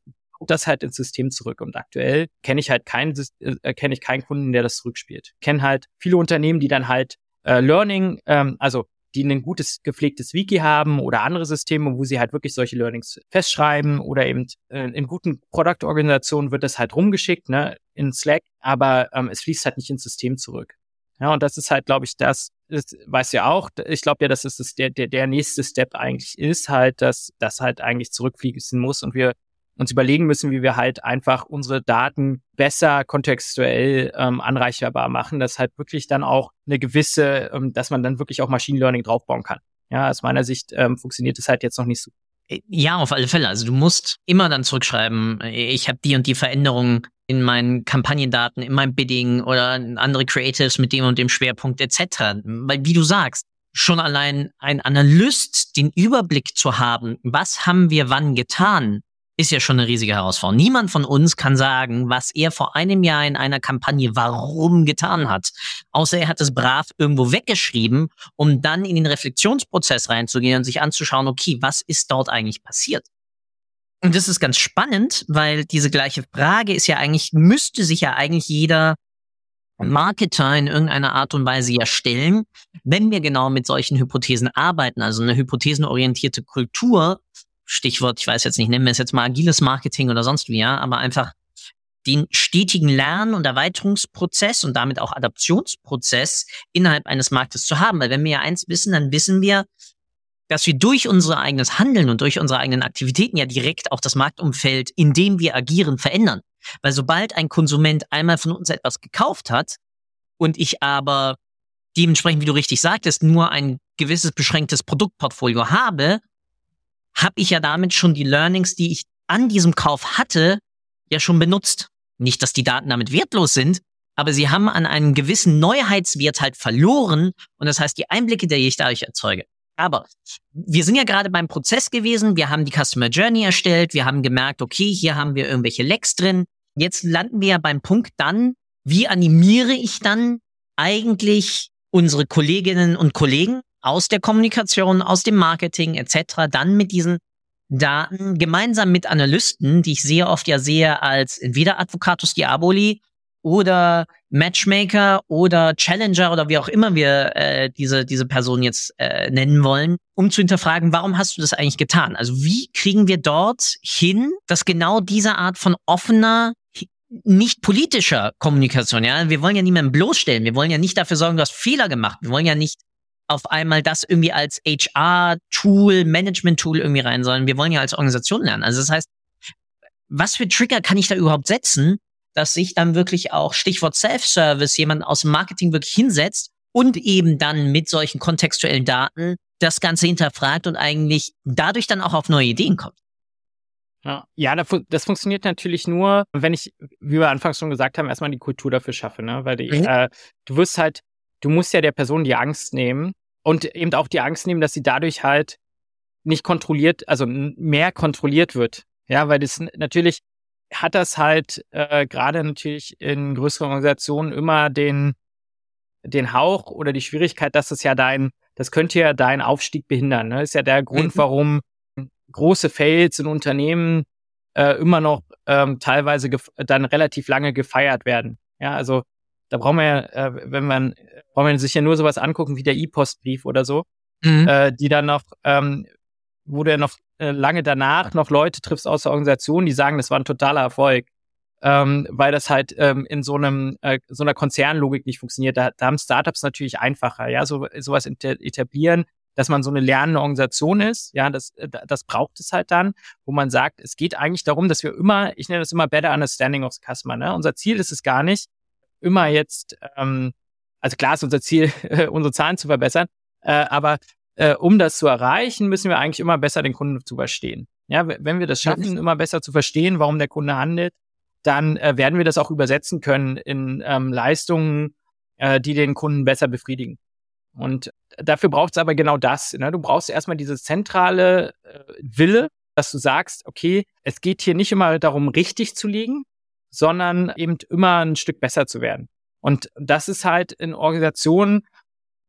das halt ins System zurück. Und aktuell kenne ich halt keinen, äh, kenne ich keinen Kunden, der das zurückspielt. Kenne halt viele Unternehmen, die dann halt äh, Learning, ähm, also die ein gutes gepflegtes Wiki haben oder andere Systeme, wo sie halt wirklich solche Learnings festschreiben oder eben äh, in guten Product-Organisationen wird das halt rumgeschickt, ne, in Slack, aber ähm, es fließt halt nicht ins System zurück. Ja, und das ist halt, glaube ich, das, das weißt du ja auch, ich glaube ja, dass es das der, der, der nächste Step eigentlich ist, halt, dass das halt eigentlich zurückfließen muss und wir uns überlegen müssen, wie wir halt einfach unsere Daten besser kontextuell ähm, anreicherbar machen, dass halt wirklich dann auch eine gewisse, ähm, dass man dann wirklich auch Machine Learning draufbauen kann. Ja, aus meiner Sicht ähm, funktioniert es halt jetzt noch nicht so. Ja, auf alle Fälle. Also du musst immer dann zurückschreiben, ich habe die und die Veränderungen in meinen Kampagnendaten, in meinem Bidding oder andere Creatives mit dem und dem Schwerpunkt etc. Weil wie du sagst, schon allein ein Analyst den Überblick zu haben, was haben wir wann getan, ist ja schon eine riesige Herausforderung. Niemand von uns kann sagen, was er vor einem Jahr in einer Kampagne warum getan hat. Außer er hat es brav irgendwo weggeschrieben, um dann in den Reflexionsprozess reinzugehen und sich anzuschauen, okay, was ist dort eigentlich passiert? Und das ist ganz spannend, weil diese gleiche Frage ist ja eigentlich, müsste sich ja eigentlich jeder Marketer in irgendeiner Art und Weise ja stellen, wenn wir genau mit solchen Hypothesen arbeiten, also eine hypothesenorientierte Kultur Stichwort, ich weiß jetzt nicht, nennen wir es jetzt mal agiles Marketing oder sonst wie, ja, aber einfach den stetigen Lern- und Erweiterungsprozess und damit auch Adaptionsprozess innerhalb eines Marktes zu haben. Weil wenn wir ja eins wissen, dann wissen wir, dass wir durch unser eigenes Handeln und durch unsere eigenen Aktivitäten ja direkt auch das Marktumfeld, in dem wir agieren, verändern. Weil sobald ein Konsument einmal von uns etwas gekauft hat und ich aber dementsprechend, wie du richtig sagtest, nur ein gewisses beschränktes Produktportfolio habe, habe ich ja damit schon die Learnings, die ich an diesem Kauf hatte, ja schon benutzt. Nicht, dass die Daten damit wertlos sind, aber sie haben an einem gewissen Neuheitswert halt verloren und das heißt die Einblicke, die ich dadurch erzeuge. Aber wir sind ja gerade beim Prozess gewesen, wir haben die Customer Journey erstellt, wir haben gemerkt, okay, hier haben wir irgendwelche Lecks drin. Jetzt landen wir ja beim Punkt dann, wie animiere ich dann eigentlich unsere Kolleginnen und Kollegen aus der Kommunikation, aus dem Marketing etc. dann mit diesen Daten gemeinsam mit Analysten, die ich sehr oft ja sehe als entweder Advocatus Diaboli oder Matchmaker oder Challenger oder wie auch immer wir äh, diese diese Person jetzt äh, nennen wollen, um zu hinterfragen, warum hast du das eigentlich getan? Also wie kriegen wir dort hin, dass genau diese Art von offener nicht politischer Kommunikation, ja, wir wollen ja niemanden bloßstellen, wir wollen ja nicht dafür sorgen, du hast Fehler gemacht, wir wollen ja nicht auf einmal das irgendwie als HR-Tool, Management-Tool irgendwie rein sollen. Wir wollen ja als Organisation lernen. Also das heißt, was für Trigger kann ich da überhaupt setzen, dass sich dann wirklich auch Stichwort Self-Service jemand aus dem Marketing wirklich hinsetzt und eben dann mit solchen kontextuellen Daten das Ganze hinterfragt und eigentlich dadurch dann auch auf neue Ideen kommt. Ja, ja das funktioniert natürlich nur, wenn ich, wie wir anfangs schon gesagt haben, erstmal die Kultur dafür schaffe, ne? Weil die, mhm. äh, du wirst halt, du musst ja der Person die Angst nehmen, und eben auch die Angst nehmen, dass sie dadurch halt nicht kontrolliert, also mehr kontrolliert wird. Ja, weil das natürlich hat das halt äh, gerade natürlich in größeren Organisationen immer den den Hauch oder die Schwierigkeit, dass das ja dein, das könnte ja deinen Aufstieg behindern. Ne? ist ja der Grund, mhm. warum große Fails in Unternehmen äh, immer noch ähm, teilweise dann relativ lange gefeiert werden. Ja, also da brauchen wir ja, äh, wenn man, braucht man sich ja nur sowas angucken wie der E-Postbrief oder so, mhm. äh, die dann noch, ähm, wo du ja noch äh, lange danach noch Leute triffst aus der Organisation, die sagen, das war ein totaler Erfolg. Ähm, weil das halt ähm, in so einem äh, so einer Konzernlogik nicht funktioniert. Da, da haben Startups natürlich einfacher, ja, so sowas etablieren, dass man so eine lernende Organisation ist, ja, das äh, das braucht es halt dann, wo man sagt, es geht eigentlich darum, dass wir immer, ich nenne das immer Better Understanding of the Customer, ne? Unser Ziel ist es gar nicht, immer jetzt, ähm, also klar ist unser Ziel, unsere Zahlen zu verbessern, äh, aber äh, um das zu erreichen, müssen wir eigentlich immer besser den Kunden zu verstehen. Ja, wenn wir das schaffen, immer besser zu verstehen, warum der Kunde handelt, dann äh, werden wir das auch übersetzen können in ähm, Leistungen, äh, die den Kunden besser befriedigen. Und dafür braucht es aber genau das. Ne? Du brauchst erstmal diese zentrale äh, Wille, dass du sagst, okay, es geht hier nicht immer darum, richtig zu liegen, sondern eben immer ein Stück besser zu werden. Und das ist halt in Organisationen,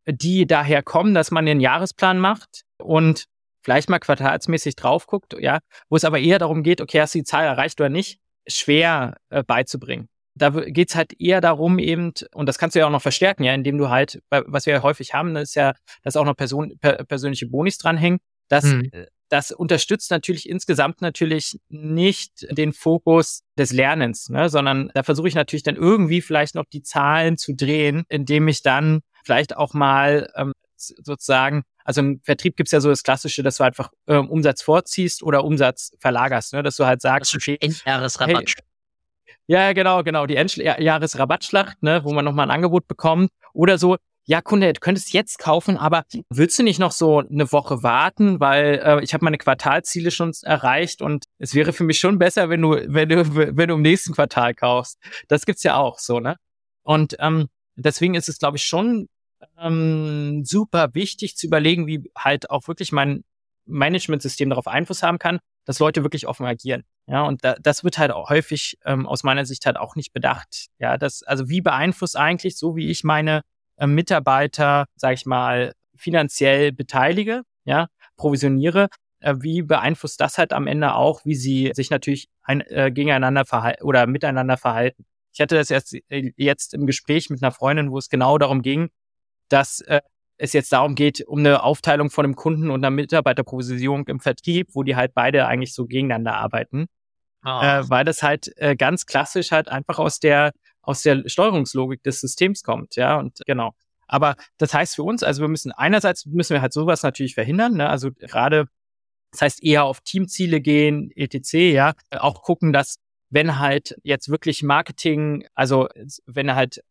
die daher kommen, dass man den Jahresplan macht und vielleicht mal quartalsmäßig drauf guckt, ja, wo es aber eher darum geht, okay, hast du die Zahl erreicht oder nicht, schwer äh, beizubringen. Da geht's halt eher darum eben, und das kannst du ja auch noch verstärken, ja, indem du halt, was wir ja häufig haben, ist ja, dass auch noch Person, per, persönliche Bonis dranhängen, dass hm das unterstützt natürlich insgesamt natürlich nicht den Fokus des Lernens, ne, sondern da versuche ich natürlich dann irgendwie vielleicht noch die Zahlen zu drehen, indem ich dann vielleicht auch mal ähm, sozusagen, also im Vertrieb gibt's ja so das Klassische, dass du einfach ähm, Umsatz vorziehst oder Umsatz verlagerst, ne? dass du halt sagst, Endjahresrabatt. Hey, ja, genau, genau, die Endjahresrabattschlacht, ne, wo man nochmal ein Angebot bekommt oder so, ja, Kunde, du könntest jetzt kaufen, aber willst du nicht noch so eine Woche warten, weil äh, ich habe meine Quartalziele schon erreicht und es wäre für mich schon besser, wenn du, wenn du, wenn du im nächsten Quartal kaufst. Das gibt's ja auch so, ne? Und ähm, deswegen ist es, glaube ich, schon ähm, super wichtig zu überlegen, wie halt auch wirklich mein Managementsystem darauf Einfluss haben kann, dass Leute wirklich offen agieren. Ja, und da, das wird halt auch häufig ähm, aus meiner Sicht halt auch nicht bedacht. Ja, das, also wie beeinflusst eigentlich, so wie ich meine äh, Mitarbeiter, sage ich mal, finanziell beteilige, ja, provisioniere, äh, wie beeinflusst das halt am Ende auch, wie sie sich natürlich ein, äh, gegeneinander verhalten oder miteinander verhalten. Ich hatte das erst äh, jetzt im Gespräch mit einer Freundin, wo es genau darum ging, dass äh, es jetzt darum geht, um eine Aufteilung von einem Kunden und einer Mitarbeiterprovision im Vertrieb, wo die halt beide eigentlich so gegeneinander arbeiten. Oh. Äh, weil das halt äh, ganz klassisch halt einfach aus der aus der Steuerungslogik des Systems kommt, ja, und genau. Aber das heißt für uns, also wir müssen einerseits müssen wir halt sowas natürlich verhindern, ne? also gerade das heißt eher auf Teamziele gehen, etc., ja, auch gucken, dass wenn halt jetzt wirklich Marketing, also wenn halt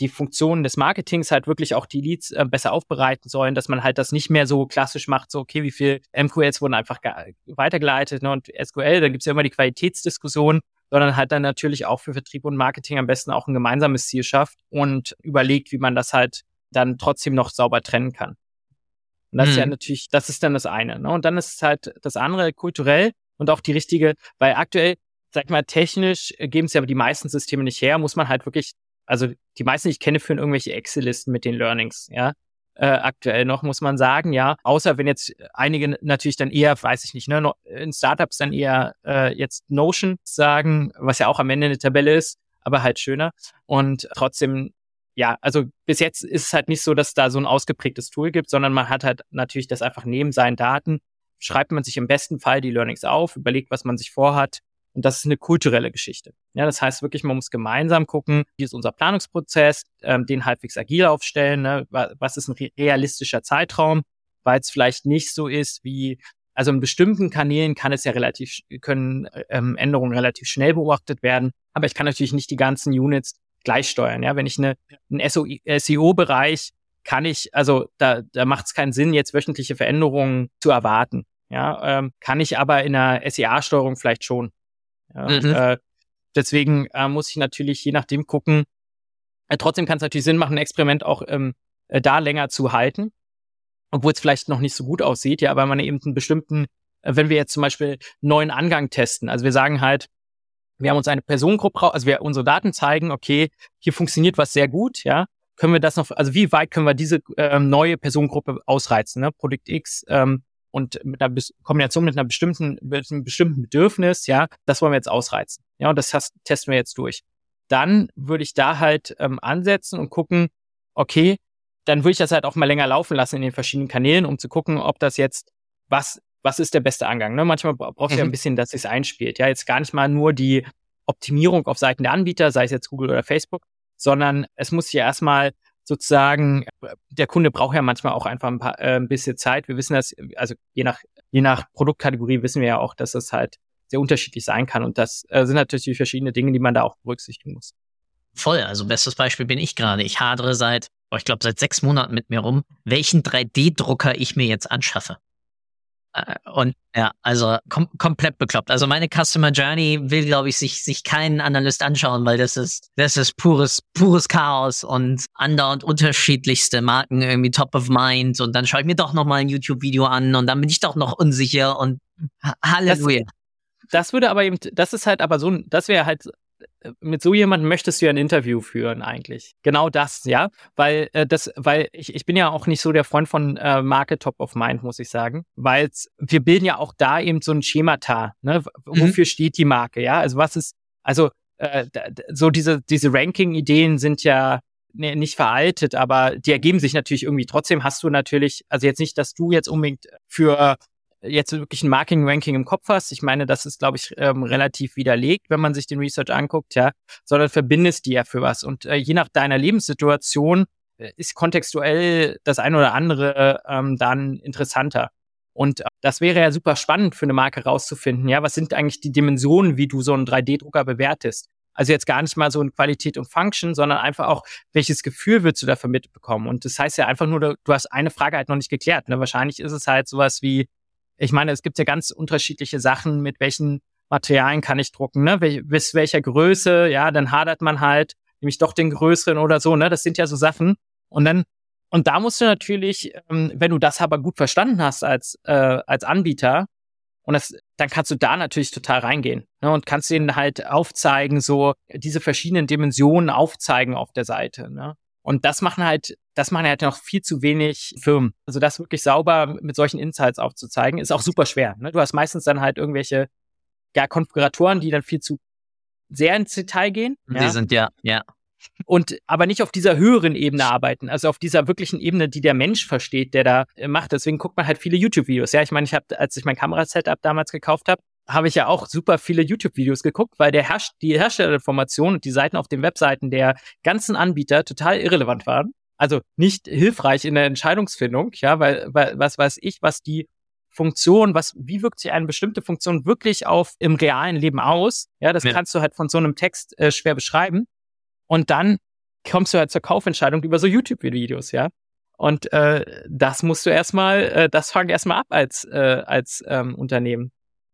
die Funktionen des Marketings halt wirklich auch die Leads äh, besser aufbereiten sollen, dass man halt das nicht mehr so klassisch macht, so okay, wie viel MQLs wurden einfach weitergeleitet ne, und SQL, da gibt's ja immer die Qualitätsdiskussion, sondern halt dann natürlich auch für Vertrieb und Marketing am besten auch ein gemeinsames Ziel schafft und überlegt, wie man das halt dann trotzdem noch sauber trennen kann. Und das mhm. ist ja mhm. natürlich, das ist dann das eine. Ne? Und dann ist es halt das andere kulturell und auch die richtige, weil aktuell, sag ich mal, technisch geben es ja die meisten Systeme nicht her, muss man halt wirklich, also die meisten, die ich kenne, führen irgendwelche Excel-Listen mit den Learnings, ja äh, aktuell noch, muss man sagen, ja. Außer wenn jetzt einige natürlich dann eher, weiß ich nicht, ne, in Startups dann eher äh, jetzt Notion sagen, was ja auch am Ende eine Tabelle ist, aber halt schöner. Und trotzdem, ja, also bis jetzt ist es halt nicht so, dass da so ein ausgeprägtes Tool gibt, sondern man hat halt natürlich das einfach neben seinen Daten, schreibt man sich im besten Fall die Learnings auf, überlegt, was man sich vorhat und das ist eine kulturelle Geschichte. Ja, das heißt wirklich, man muss gemeinsam gucken, wie ist unser Planungsprozess, ähm, den halbwegs agil aufstellen, ne? was ist ein realistischer Zeitraum, weil es vielleicht nicht so ist wie, also in bestimmten Kanälen kann es ja relativ, können ähm, Änderungen relativ schnell beobachtet werden, aber ich kann natürlich nicht die ganzen Units gleich steuern. Ja, wenn ich eine, einen SEO-Bereich kann ich, also da, da macht es keinen Sinn, jetzt wöchentliche Veränderungen zu erwarten. Ja, ähm, kann ich aber in einer SEA-Steuerung vielleicht schon. Ja, mhm. äh, deswegen äh, muss ich natürlich je nachdem gucken. Äh, trotzdem kann es natürlich Sinn machen, ein Experiment auch ähm, äh, da länger zu halten, obwohl es vielleicht noch nicht so gut aussieht, ja, weil man eben einen bestimmten, äh, wenn wir jetzt zum Beispiel neuen Angang testen, also wir sagen halt, wir haben uns eine Personengruppe, also wir unsere Daten zeigen, okay, hier funktioniert was sehr gut, ja, können wir das noch, also wie weit können wir diese ähm, neue Personengruppe ausreizen, ne? Produkt X ähm, und mit einer Be Kombination mit einer bestimmten, mit einem bestimmten Bedürfnis, ja, das wollen wir jetzt ausreizen. Ja, und das testen wir jetzt durch. Dann würde ich da halt ähm, ansetzen und gucken, okay, dann würde ich das halt auch mal länger laufen lassen in den verschiedenen Kanälen, um zu gucken, ob das jetzt, was, was ist der beste Angang. Ne? Manchmal brauchst du mhm. ja ein bisschen, dass es einspielt. Ja, jetzt gar nicht mal nur die Optimierung auf Seiten der Anbieter, sei es jetzt Google oder Facebook, sondern es muss ja erstmal sozusagen, der Kunde braucht ja manchmal auch einfach ein, paar, äh, ein bisschen Zeit. Wir wissen das, also je nach, je nach Produktkategorie wissen wir ja auch, dass es halt sehr unterschiedlich sein kann. Und das äh, sind natürlich verschiedene Dinge, die man da auch berücksichtigen muss. Voll, also bestes Beispiel bin ich gerade. Ich hadere seit, oh, ich glaube, seit sechs Monaten mit mir rum, welchen 3D-Drucker ich mir jetzt anschaffe. Äh, und ja, also kom komplett bekloppt. Also meine Customer Journey will, glaube ich, sich, sich kein Analyst anschauen, weil das ist, das ist pures, pures Chaos und andauernd unterschiedlichste Marken irgendwie top of mind und dann schaue ich mir doch nochmal ein YouTube-Video an und dann bin ich doch noch unsicher und Halleluja. Das, das würde aber eben, das ist halt aber so, das wäre halt mit so jemandem möchtest du ja ein Interview führen eigentlich. Genau das, ja, weil äh, das, weil ich, ich bin ja auch nicht so der Freund von äh, Market Top of Mind, muss ich sagen, weil wir bilden ja auch da eben so ein Schemata, ne? Wofür mhm. steht die Marke, ja? Also was ist, also äh, so diese diese Ranking-Ideen sind ja nee, nicht veraltet, aber die ergeben sich natürlich irgendwie. Trotzdem hast du natürlich, also jetzt nicht, dass du jetzt unbedingt für jetzt wirklich ein Marketing-Ranking im Kopf hast. Ich meine, das ist, glaube ich, ähm, relativ widerlegt, wenn man sich den Research anguckt, ja, sondern verbindest die ja für was. Und äh, je nach deiner Lebenssituation ist kontextuell das eine oder andere ähm, dann interessanter. Und äh, das wäre ja super spannend für eine Marke rauszufinden. Ja, was sind eigentlich die Dimensionen, wie du so einen 3D-Drucker bewertest? Also jetzt gar nicht mal so in Qualität und Function, sondern einfach auch, welches Gefühl würdest du da vermittelt bekommen? Und das heißt ja einfach nur, du hast eine Frage halt noch nicht geklärt. Ne? Wahrscheinlich ist es halt sowas wie, ich meine, es gibt ja ganz unterschiedliche Sachen, mit welchen Materialien kann ich drucken, ne? Bis welcher Größe, ja, dann hadert man halt, nämlich doch den größeren oder so, ne? Das sind ja so Sachen. Und dann, und da musst du natürlich, ähm, wenn du das aber gut verstanden hast als, äh, als Anbieter, und das, dann kannst du da natürlich total reingehen ne, und kannst denen halt aufzeigen, so diese verschiedenen Dimensionen aufzeigen auf der Seite. Ne? Und das machen halt, das machen halt noch viel zu wenig Firmen. Also das wirklich sauber mit solchen Insights aufzuzeigen, ist auch super schwer. Ne? Du hast meistens dann halt irgendwelche ja, Konfiguratoren, die dann viel zu sehr ins Detail gehen. Die ja? sind ja, ja. Und aber nicht auf dieser höheren Ebene arbeiten, also auf dieser wirklichen Ebene, die der Mensch versteht, der da äh, macht. Deswegen guckt man halt viele YouTube-Videos. Ja, ich meine, ich habe, als ich mein Kamerasetup damals gekauft habe, habe ich ja auch super viele YouTube-Videos geguckt, weil der Herst die Herstellerinformationen und die Seiten auf den Webseiten der ganzen Anbieter total irrelevant waren. Also nicht hilfreich in der Entscheidungsfindung, ja, weil, weil was weiß ich, was die Funktion, was, wie wirkt sich eine bestimmte Funktion wirklich auf im realen Leben aus? Ja, das ja. kannst du halt von so einem Text äh, schwer beschreiben. Und dann kommst du halt zur Kaufentscheidung über so YouTube-Videos, ja. Und äh, das musst du erstmal, äh, das fangt erstmal ab als, äh, als ähm, Unternehmen.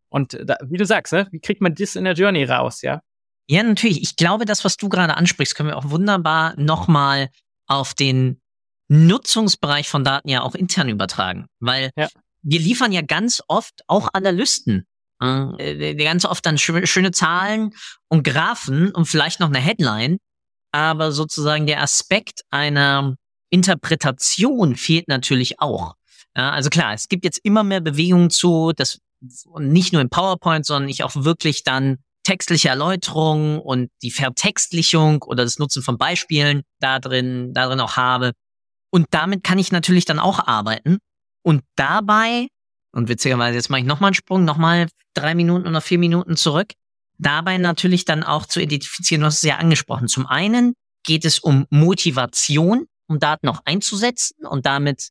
Und da, wie du sagst, ne, wie kriegt man das in der Journey raus, ja? Ja, natürlich. Ich glaube, das, was du gerade ansprichst, können wir auch wunderbar nochmal auf den Nutzungsbereich von Daten ja auch intern übertragen. Weil ja wir liefern ja ganz oft auch Analysten. Äh, ganz oft dann sch schöne Zahlen und Graphen und vielleicht noch eine Headline. Aber sozusagen der Aspekt einer Interpretation fehlt natürlich auch. Ja, also klar, es gibt jetzt immer mehr Bewegungen zu, das nicht nur im PowerPoint, sondern ich auch wirklich dann textliche Erläuterung und die Vertextlichung oder das Nutzen von Beispielen da drin, da drin auch habe. Und damit kann ich natürlich dann auch arbeiten. Und dabei, und witzigerweise, jetzt mache ich nochmal einen Sprung, nochmal drei Minuten oder vier Minuten zurück, dabei natürlich dann auch zu identifizieren, du hast es ja angesprochen. Zum einen geht es um Motivation, um Daten noch einzusetzen und damit,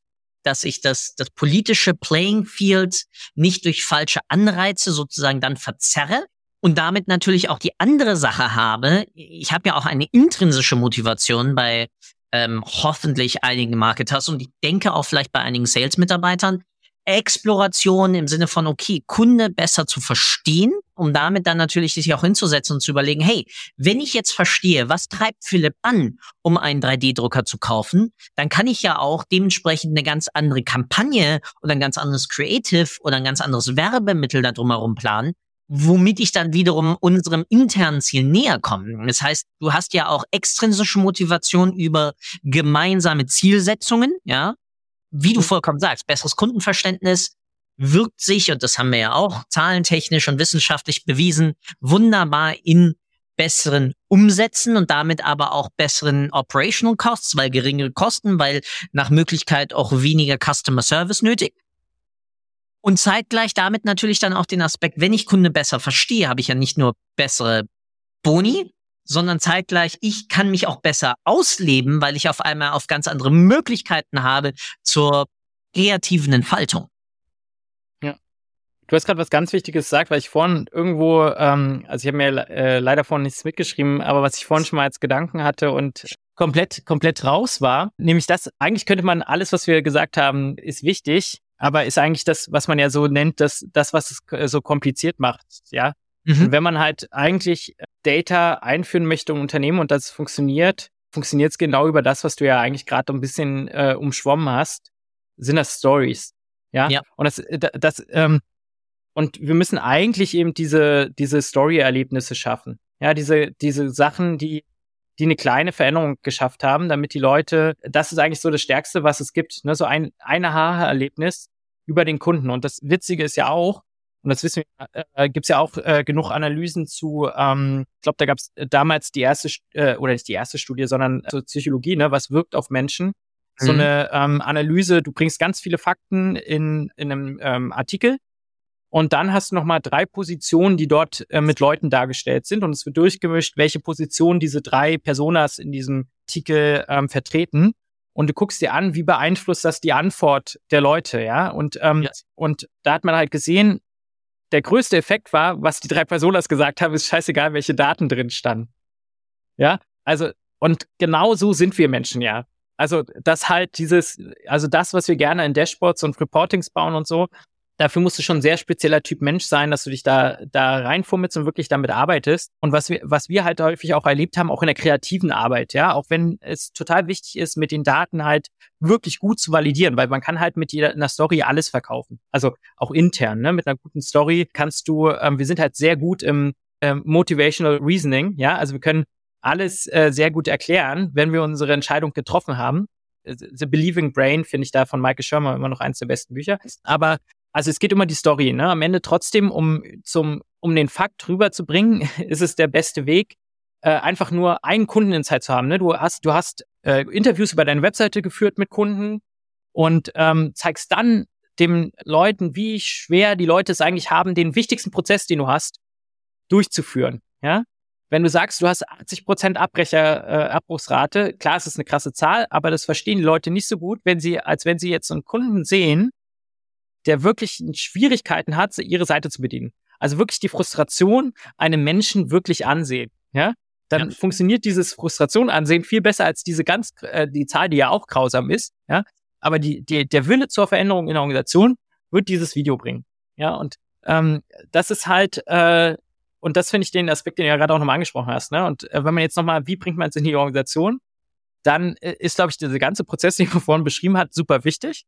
dass ich das, das politische Playing Field nicht durch falsche Anreize sozusagen dann verzerre und damit natürlich auch die andere Sache habe. Ich habe ja auch eine intrinsische Motivation bei ähm, hoffentlich einigen Marketers und ich denke auch vielleicht bei einigen Sales-Mitarbeitern, Exploration im Sinne von, okay, Kunde besser zu verstehen, um damit dann natürlich sich auch hinzusetzen und zu überlegen, hey, wenn ich jetzt verstehe, was treibt Philipp an, um einen 3D-Drucker zu kaufen, dann kann ich ja auch dementsprechend eine ganz andere Kampagne oder ein ganz anderes Creative oder ein ganz anderes Werbemittel da drumherum planen, womit ich dann wiederum unserem internen Ziel näher komme. Das heißt, du hast ja auch extrinsische Motivation über gemeinsame Zielsetzungen, ja. Wie du mhm. vollkommen sagst, besseres Kundenverständnis wirkt sich, und das haben wir ja auch zahlentechnisch und wissenschaftlich bewiesen, wunderbar in besseren Umsätzen und damit aber auch besseren Operational Costs, weil geringere Kosten, weil nach Möglichkeit auch weniger Customer Service nötig. Und zeitgleich damit natürlich dann auch den Aspekt, wenn ich Kunde besser verstehe, habe ich ja nicht nur bessere Boni, sondern zeitgleich, ich kann mich auch besser ausleben, weil ich auf einmal auf ganz andere Möglichkeiten habe zur kreativen Entfaltung. Ja. Du hast gerade was ganz Wichtiges gesagt, weil ich vorhin irgendwo, ähm, also ich habe mir äh, leider vorhin nichts mitgeschrieben, aber was ich vorhin schon mal als Gedanken hatte und komplett, komplett raus war, nämlich das, eigentlich könnte man alles, was wir gesagt haben, ist wichtig, aber ist eigentlich das, was man ja so nennt, das, das was es so kompliziert macht, ja. Mhm. Und wenn man halt eigentlich Data einführen möchte im Unternehmen und das funktioniert, funktioniert es genau über das, was du ja eigentlich gerade ein bisschen äh, umschwommen hast, sind das Stories, ja. ja. Und das, äh, das, ähm, und wir müssen eigentlich eben diese, diese Story-Erlebnisse schaffen. Ja, diese, diese Sachen, die die eine kleine Veränderung geschafft haben, damit die Leute, das ist eigentlich so das Stärkste, was es gibt, ne? so ein, ein Aha-Erlebnis über den Kunden. Und das Witzige ist ja auch, und das wissen wir, äh, gibt es ja auch äh, genug Analysen zu, ähm, ich glaube, da gab es damals die erste, äh, oder nicht die erste Studie, sondern zur Psychologie, ne, was wirkt auf Menschen. So mhm. eine ähm, Analyse, du bringst ganz viele Fakten in, in einem ähm, Artikel und dann hast du nochmal drei Positionen, die dort äh, mit Leuten dargestellt sind. Und es wird durchgemischt, welche Positionen diese drei Personas in diesem Artikel ähm, vertreten. und du guckst dir an, wie beeinflusst das die Antwort der Leute, ja? Und, ähm, yes. und da hat man halt gesehen, der größte Effekt war, was die drei Personas gesagt haben, ist scheißegal, welche Daten drin standen. Ja, also, und genau so sind wir Menschen ja. Also, das halt dieses, also das, was wir gerne in Dashboards und Reportings bauen und so, dafür musst du schon ein sehr spezieller Typ Mensch sein, dass du dich da, da reinfummelst und wirklich damit arbeitest. Und was wir, was wir halt häufig auch erlebt haben, auch in der kreativen Arbeit, ja, auch wenn es total wichtig ist, mit den Daten halt wirklich gut zu validieren, weil man kann halt mit jeder einer Story alles verkaufen. Also auch intern, ne, mit einer guten Story kannst du, ähm, wir sind halt sehr gut im ähm, Motivational Reasoning, ja, also wir können alles äh, sehr gut erklären, wenn wir unsere Entscheidung getroffen haben. The Believing Brain finde ich da von Michael Shermer immer noch eins der besten Bücher. Aber also es geht immer die Story, ne? Am Ende trotzdem, um zum, um den Fakt rüberzubringen, ist es der beste Weg, äh, einfach nur einen Kundeninsight zu haben. Ne? Du hast, du hast äh, Interviews über deine Webseite geführt mit Kunden und ähm, zeigst dann den Leuten, wie schwer die Leute es eigentlich haben, den wichtigsten Prozess, den du hast, durchzuführen. Ja, wenn du sagst, du hast 80 Prozent Abbrecher, äh, Abbruchsrate, klar, es ist eine krasse Zahl, aber das verstehen die Leute nicht so gut, wenn sie, als wenn sie jetzt einen Kunden sehen, der wirklich Schwierigkeiten hat, ihre Seite zu bedienen. Also wirklich die Frustration einem Menschen wirklich ansehen, ja, dann ja. funktioniert dieses Frustration ansehen viel besser als diese ganz äh, die Zahl, die ja auch grausam ist, ja. Aber die, die der Wille zur Veränderung in der Organisation wird dieses Video bringen, ja. Und ähm, das ist halt äh, und das finde ich den Aspekt, den du ja gerade auch nochmal angesprochen hast, ne. Und äh, wenn man jetzt nochmal, wie bringt man es in die Organisation, dann äh, ist, glaube ich, dieser ganze Prozess, den man vorhin beschrieben hat, super wichtig.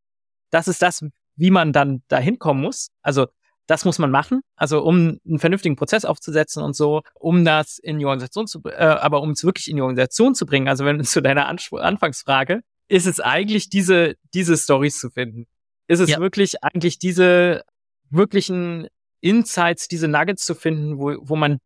Das ist das, wie man dann dahin kommen muss. Also das muss man machen, also um einen vernünftigen Prozess aufzusetzen und so, um das in die Organisation zu, äh, aber um es wirklich in die Organisation zu bringen. Also wenn zu deiner Anspr Anfangsfrage, ist es eigentlich diese diese Stories zu finden? Ist es ja. wirklich eigentlich diese wirklichen Insights, diese Nuggets zu finden, wo wo man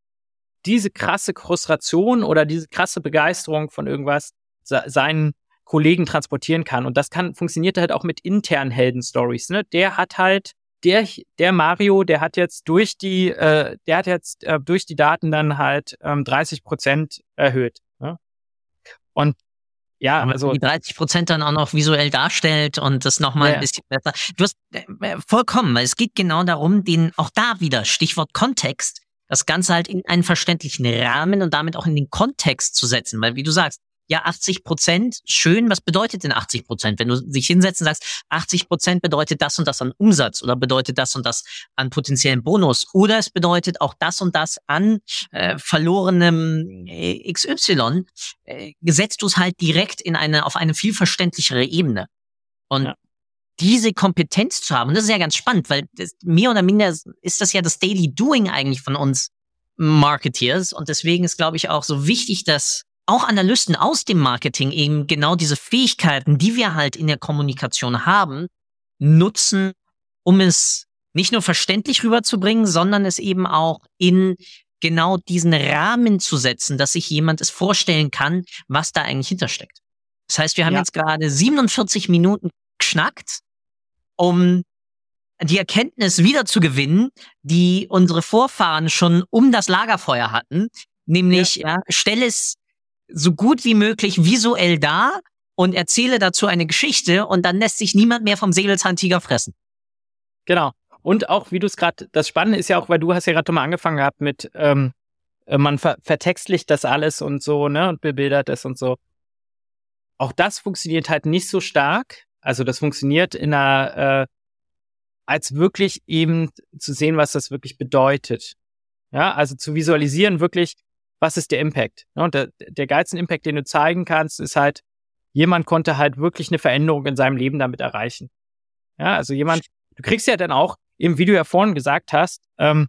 diese krasse Frustration oder diese krasse Begeisterung von irgendwas seinen Kollegen transportieren kann. Und das kann, funktioniert halt auch mit internen Heldenstories. Ne? Der hat halt, der, der Mario, der hat jetzt durch die, äh, der hat jetzt äh, durch die Daten dann halt ähm, 30 Prozent erhöht. Ne? Und ja, also die 30 Prozent dann auch noch visuell darstellt und das nochmal ja. ein bisschen besser. Du hast äh, äh, vollkommen, weil es geht genau darum, den auch da wieder Stichwort Kontext, das Ganze halt in einen verständlichen Rahmen und damit auch in den Kontext zu setzen, weil wie du sagst, ja, 80 Prozent, schön, was bedeutet denn 80 Prozent? Wenn du dich hinsetzt und sagst, 80 Prozent bedeutet das und das an Umsatz oder bedeutet das und das an potenziellen Bonus oder es bedeutet auch das und das an äh, verlorenem äh, XY, äh, setzt du es halt direkt in eine, auf eine viel verständlichere Ebene. Und ja. diese Kompetenz zu haben, und das ist ja ganz spannend, weil das, mehr oder minder ist das ja das Daily Doing eigentlich von uns Marketeers und deswegen ist, glaube ich, auch so wichtig, dass auch Analysten aus dem Marketing eben genau diese Fähigkeiten, die wir halt in der Kommunikation haben, nutzen, um es nicht nur verständlich rüberzubringen, sondern es eben auch in genau diesen Rahmen zu setzen, dass sich jemand es vorstellen kann, was da eigentlich hintersteckt. Das heißt, wir haben ja. jetzt gerade 47 Minuten geschnackt, um die Erkenntnis wiederzugewinnen, die unsere Vorfahren schon um das Lagerfeuer hatten, nämlich ja. ja stell es so gut wie möglich visuell da und erzähle dazu eine Geschichte und dann lässt sich niemand mehr vom Säbelzahntiger fressen. Genau. Und auch, wie du es gerade, das Spannende ist ja auch, weil du hast ja gerade mal angefangen gehabt mit, ähm, äh, man ver vertextlicht das alles und so, ne, und bebildert es und so. Auch das funktioniert halt nicht so stark. Also das funktioniert in einer, äh, als wirklich eben zu sehen, was das wirklich bedeutet. Ja, also zu visualisieren wirklich, was ist der Impact? Und der, der geilste Impact, den du zeigen kannst, ist halt, jemand konnte halt wirklich eine Veränderung in seinem Leben damit erreichen. Ja, also jemand, du kriegst ja dann auch, eben wie du ja vorhin gesagt hast, ähm,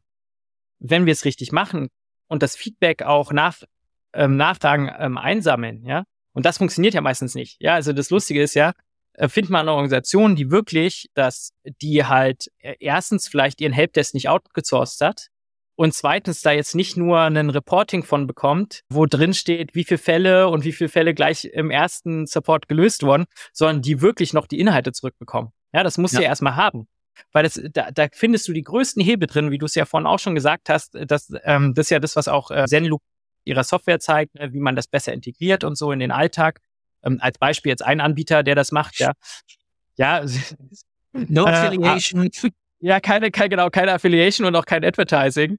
wenn wir es richtig machen und das Feedback auch nach, ähm, nachtragen, ähm, einsammeln, ja, und das funktioniert ja meistens nicht. Ja, also das Lustige ist ja, äh, findet man eine Organisation, die wirklich, dass die halt äh, erstens vielleicht ihren Helpdesk nicht outgesourced hat, und zweitens da jetzt nicht nur einen Reporting von bekommt, wo drin steht, wie viele Fälle und wie viele Fälle gleich im ersten Support gelöst wurden, sondern die wirklich noch die Inhalte zurückbekommen. Ja, das musst ja. du ja erstmal haben. Weil das, da, da findest du die größten Hebel drin, wie du es ja vorhin auch schon gesagt hast. Das, ähm, das ist ja das, was auch äh, Zenloop ihrer Software zeigt, ne, wie man das besser integriert und so in den Alltag. ähm, als Beispiel jetzt ein Anbieter, der das macht, ja. Ja, no äh, affiliation. Äh, ja, keine, keine, genau, keine Affiliation und auch kein Advertising.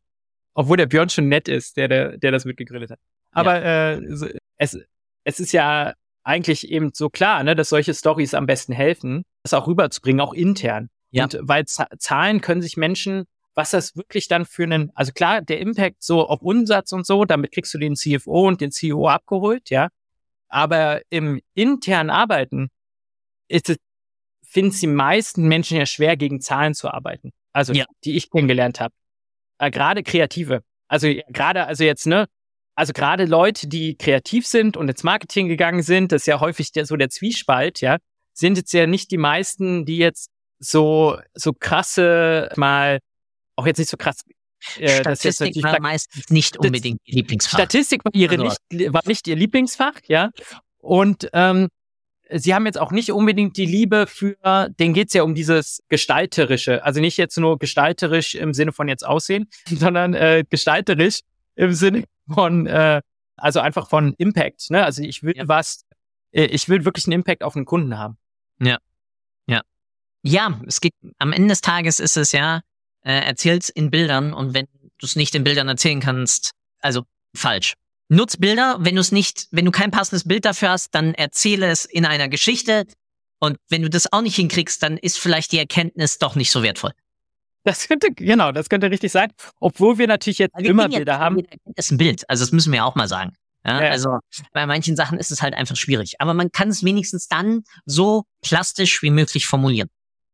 Obwohl der Björn schon nett ist, der, der, der das mitgegründet hat. Aber ja. äh, es, es ist ja eigentlich eben so klar, ne, dass solche Stories am besten helfen, das auch rüberzubringen, auch intern. Ja. Und weil Zahlen können sich Menschen, was das wirklich dann für einen, also klar, der Impact so auf Umsatz und so, damit kriegst du den CFO und den CEO abgeholt, ja. Aber im internen Arbeiten ist es, finden es die meisten Menschen ja schwer, gegen Zahlen zu arbeiten. Also, ja. die ich kennengelernt habe. Äh, gerade Kreative. Also gerade, also jetzt, ne, also gerade Leute, die kreativ sind und ins Marketing gegangen sind, das ist ja häufig der, so der Zwiespalt, ja, sind jetzt ja nicht die meisten, die jetzt so, so krasse, mal, auch jetzt nicht so krass äh, Statistik war meistens nicht unbedingt ihr Lieblingsfach. Statistik war, ihre also. nicht, war nicht ihr Lieblingsfach, ja. Und ähm, sie haben jetzt auch nicht unbedingt die Liebe für, denen geht's ja um dieses Gestalterische. Also nicht jetzt nur gestalterisch im Sinne von jetzt aussehen, sondern äh, gestalterisch im Sinne von, äh, also einfach von Impact. Ne? Also ich will ja. was, äh, ich will wirklich einen Impact auf den Kunden haben. Ja. Ja. Ja, es geht, am Ende des Tages ist es ja, äh, erzähl's in Bildern und wenn du es nicht in Bildern erzählen kannst, also falsch. Nutz Bilder, wenn du es nicht, wenn du kein passendes Bild dafür hast, dann erzähle es in einer Geschichte. Und wenn du das auch nicht hinkriegst, dann ist vielleicht die Erkenntnis doch nicht so wertvoll. Das könnte, genau, das könnte richtig sein. Obwohl wir natürlich jetzt wir immer Bilder haben. Das ist ein Bild, also das müssen wir auch mal sagen. Ja, ja. Also bei manchen Sachen ist es halt einfach schwierig. Aber man kann es wenigstens dann so plastisch wie möglich formulieren.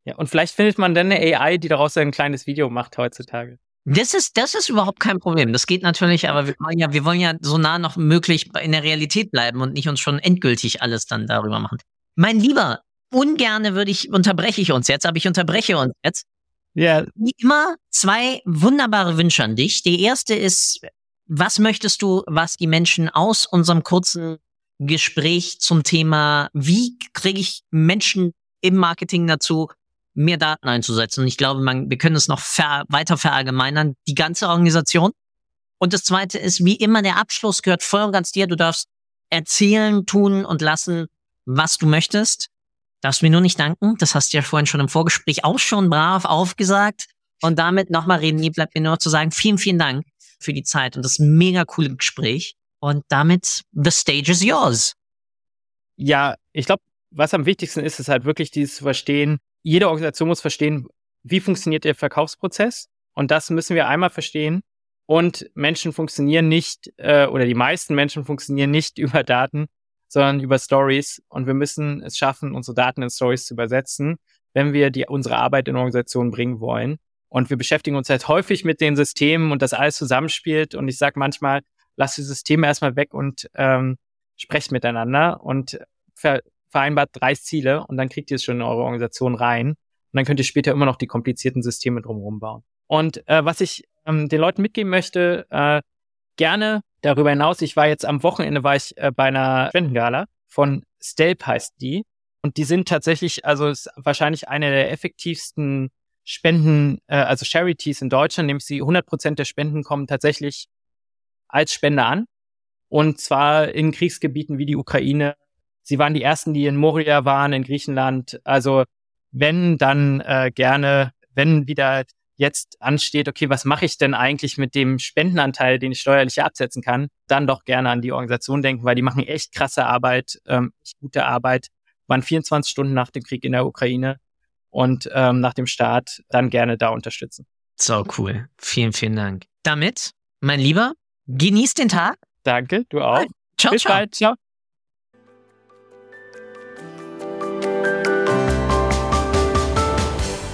Ja, und vielleicht findet man dann eine AI, die daraus ein kleines Video macht heutzutage. Das ist, das ist überhaupt kein Problem. Das geht natürlich, aber wir wollen ja, wir wollen ja so nah noch möglich in der Realität bleiben und nicht uns schon endgültig alles dann darüber machen. Mein Lieber, ungerne würde ich, unterbreche ich uns jetzt, aber ich unterbreche uns jetzt. Ja. Wie immer zwei wunderbare Wünsche an dich. Die erste ist, was möchtest du, was die Menschen aus unserem kurzen Gespräch zum Thema, wie kriege ich Menschen im Marketing dazu, mehr Daten einzusetzen? Und ich glaube, man, wir können es noch ver, weiter verallgemeinern, die ganze Organisation. Und das zweite ist, wie immer, der Abschluss gehört voll und ganz dir. Du darfst erzählen, tun und lassen, was du möchtest. Darfst mir nur nicht danken. Das hast du ja vorhin schon im Vorgespräch auch schon brav aufgesagt. Und damit nochmal reden, nie bleibt mir nur zu sagen, vielen, vielen Dank für die Zeit und das mega coole Gespräch. Und damit, the stage is yours. Ja, ich glaube, was am wichtigsten ist, ist halt wirklich dieses zu verstehen. Jede Organisation muss verstehen, wie funktioniert der Verkaufsprozess. Und das müssen wir einmal verstehen. Und Menschen funktionieren nicht, äh, oder die meisten Menschen funktionieren nicht über Daten, sondern über Stories. Und wir müssen es schaffen, unsere Daten in Stories zu übersetzen, wenn wir die, unsere Arbeit in Organisationen bringen wollen. Und wir beschäftigen uns halt häufig mit den Systemen und das alles zusammenspielt. Und ich sage manchmal, lasst die Systeme erstmal weg und ähm, sprecht miteinander und ver vereinbart drei Ziele und dann kriegt ihr es schon in eure Organisation rein. Und dann könnt ihr später immer noch die komplizierten Systeme drumherum bauen. Und äh, was ich ähm, den Leuten mitgeben möchte, äh, gerne darüber hinaus, ich war jetzt am Wochenende, war ich äh, bei einer Spendengala von Stelp heißt die. Und die sind tatsächlich, also ist wahrscheinlich eine der effektivsten Spenden, äh, also Charities in Deutschland, nämlich sie 100 Prozent der Spenden kommen tatsächlich als Spende an. Und zwar in Kriegsgebieten wie die Ukraine. Sie waren die ersten, die in Moria waren, in Griechenland. Also wenn, dann äh, gerne, wenn wieder jetzt ansteht, okay, was mache ich denn eigentlich mit dem Spendenanteil, den ich steuerlich absetzen kann, dann doch gerne an die Organisation denken, weil die machen echt krasse Arbeit, ähm, gute Arbeit, waren 24 Stunden nach dem Krieg in der Ukraine und ähm, nach dem Start dann gerne da unterstützen. So cool. Vielen, vielen Dank. Damit, mein Lieber, genieß den Tag. Danke, du auch. Ciao, Bis ciao. bald. Ciao.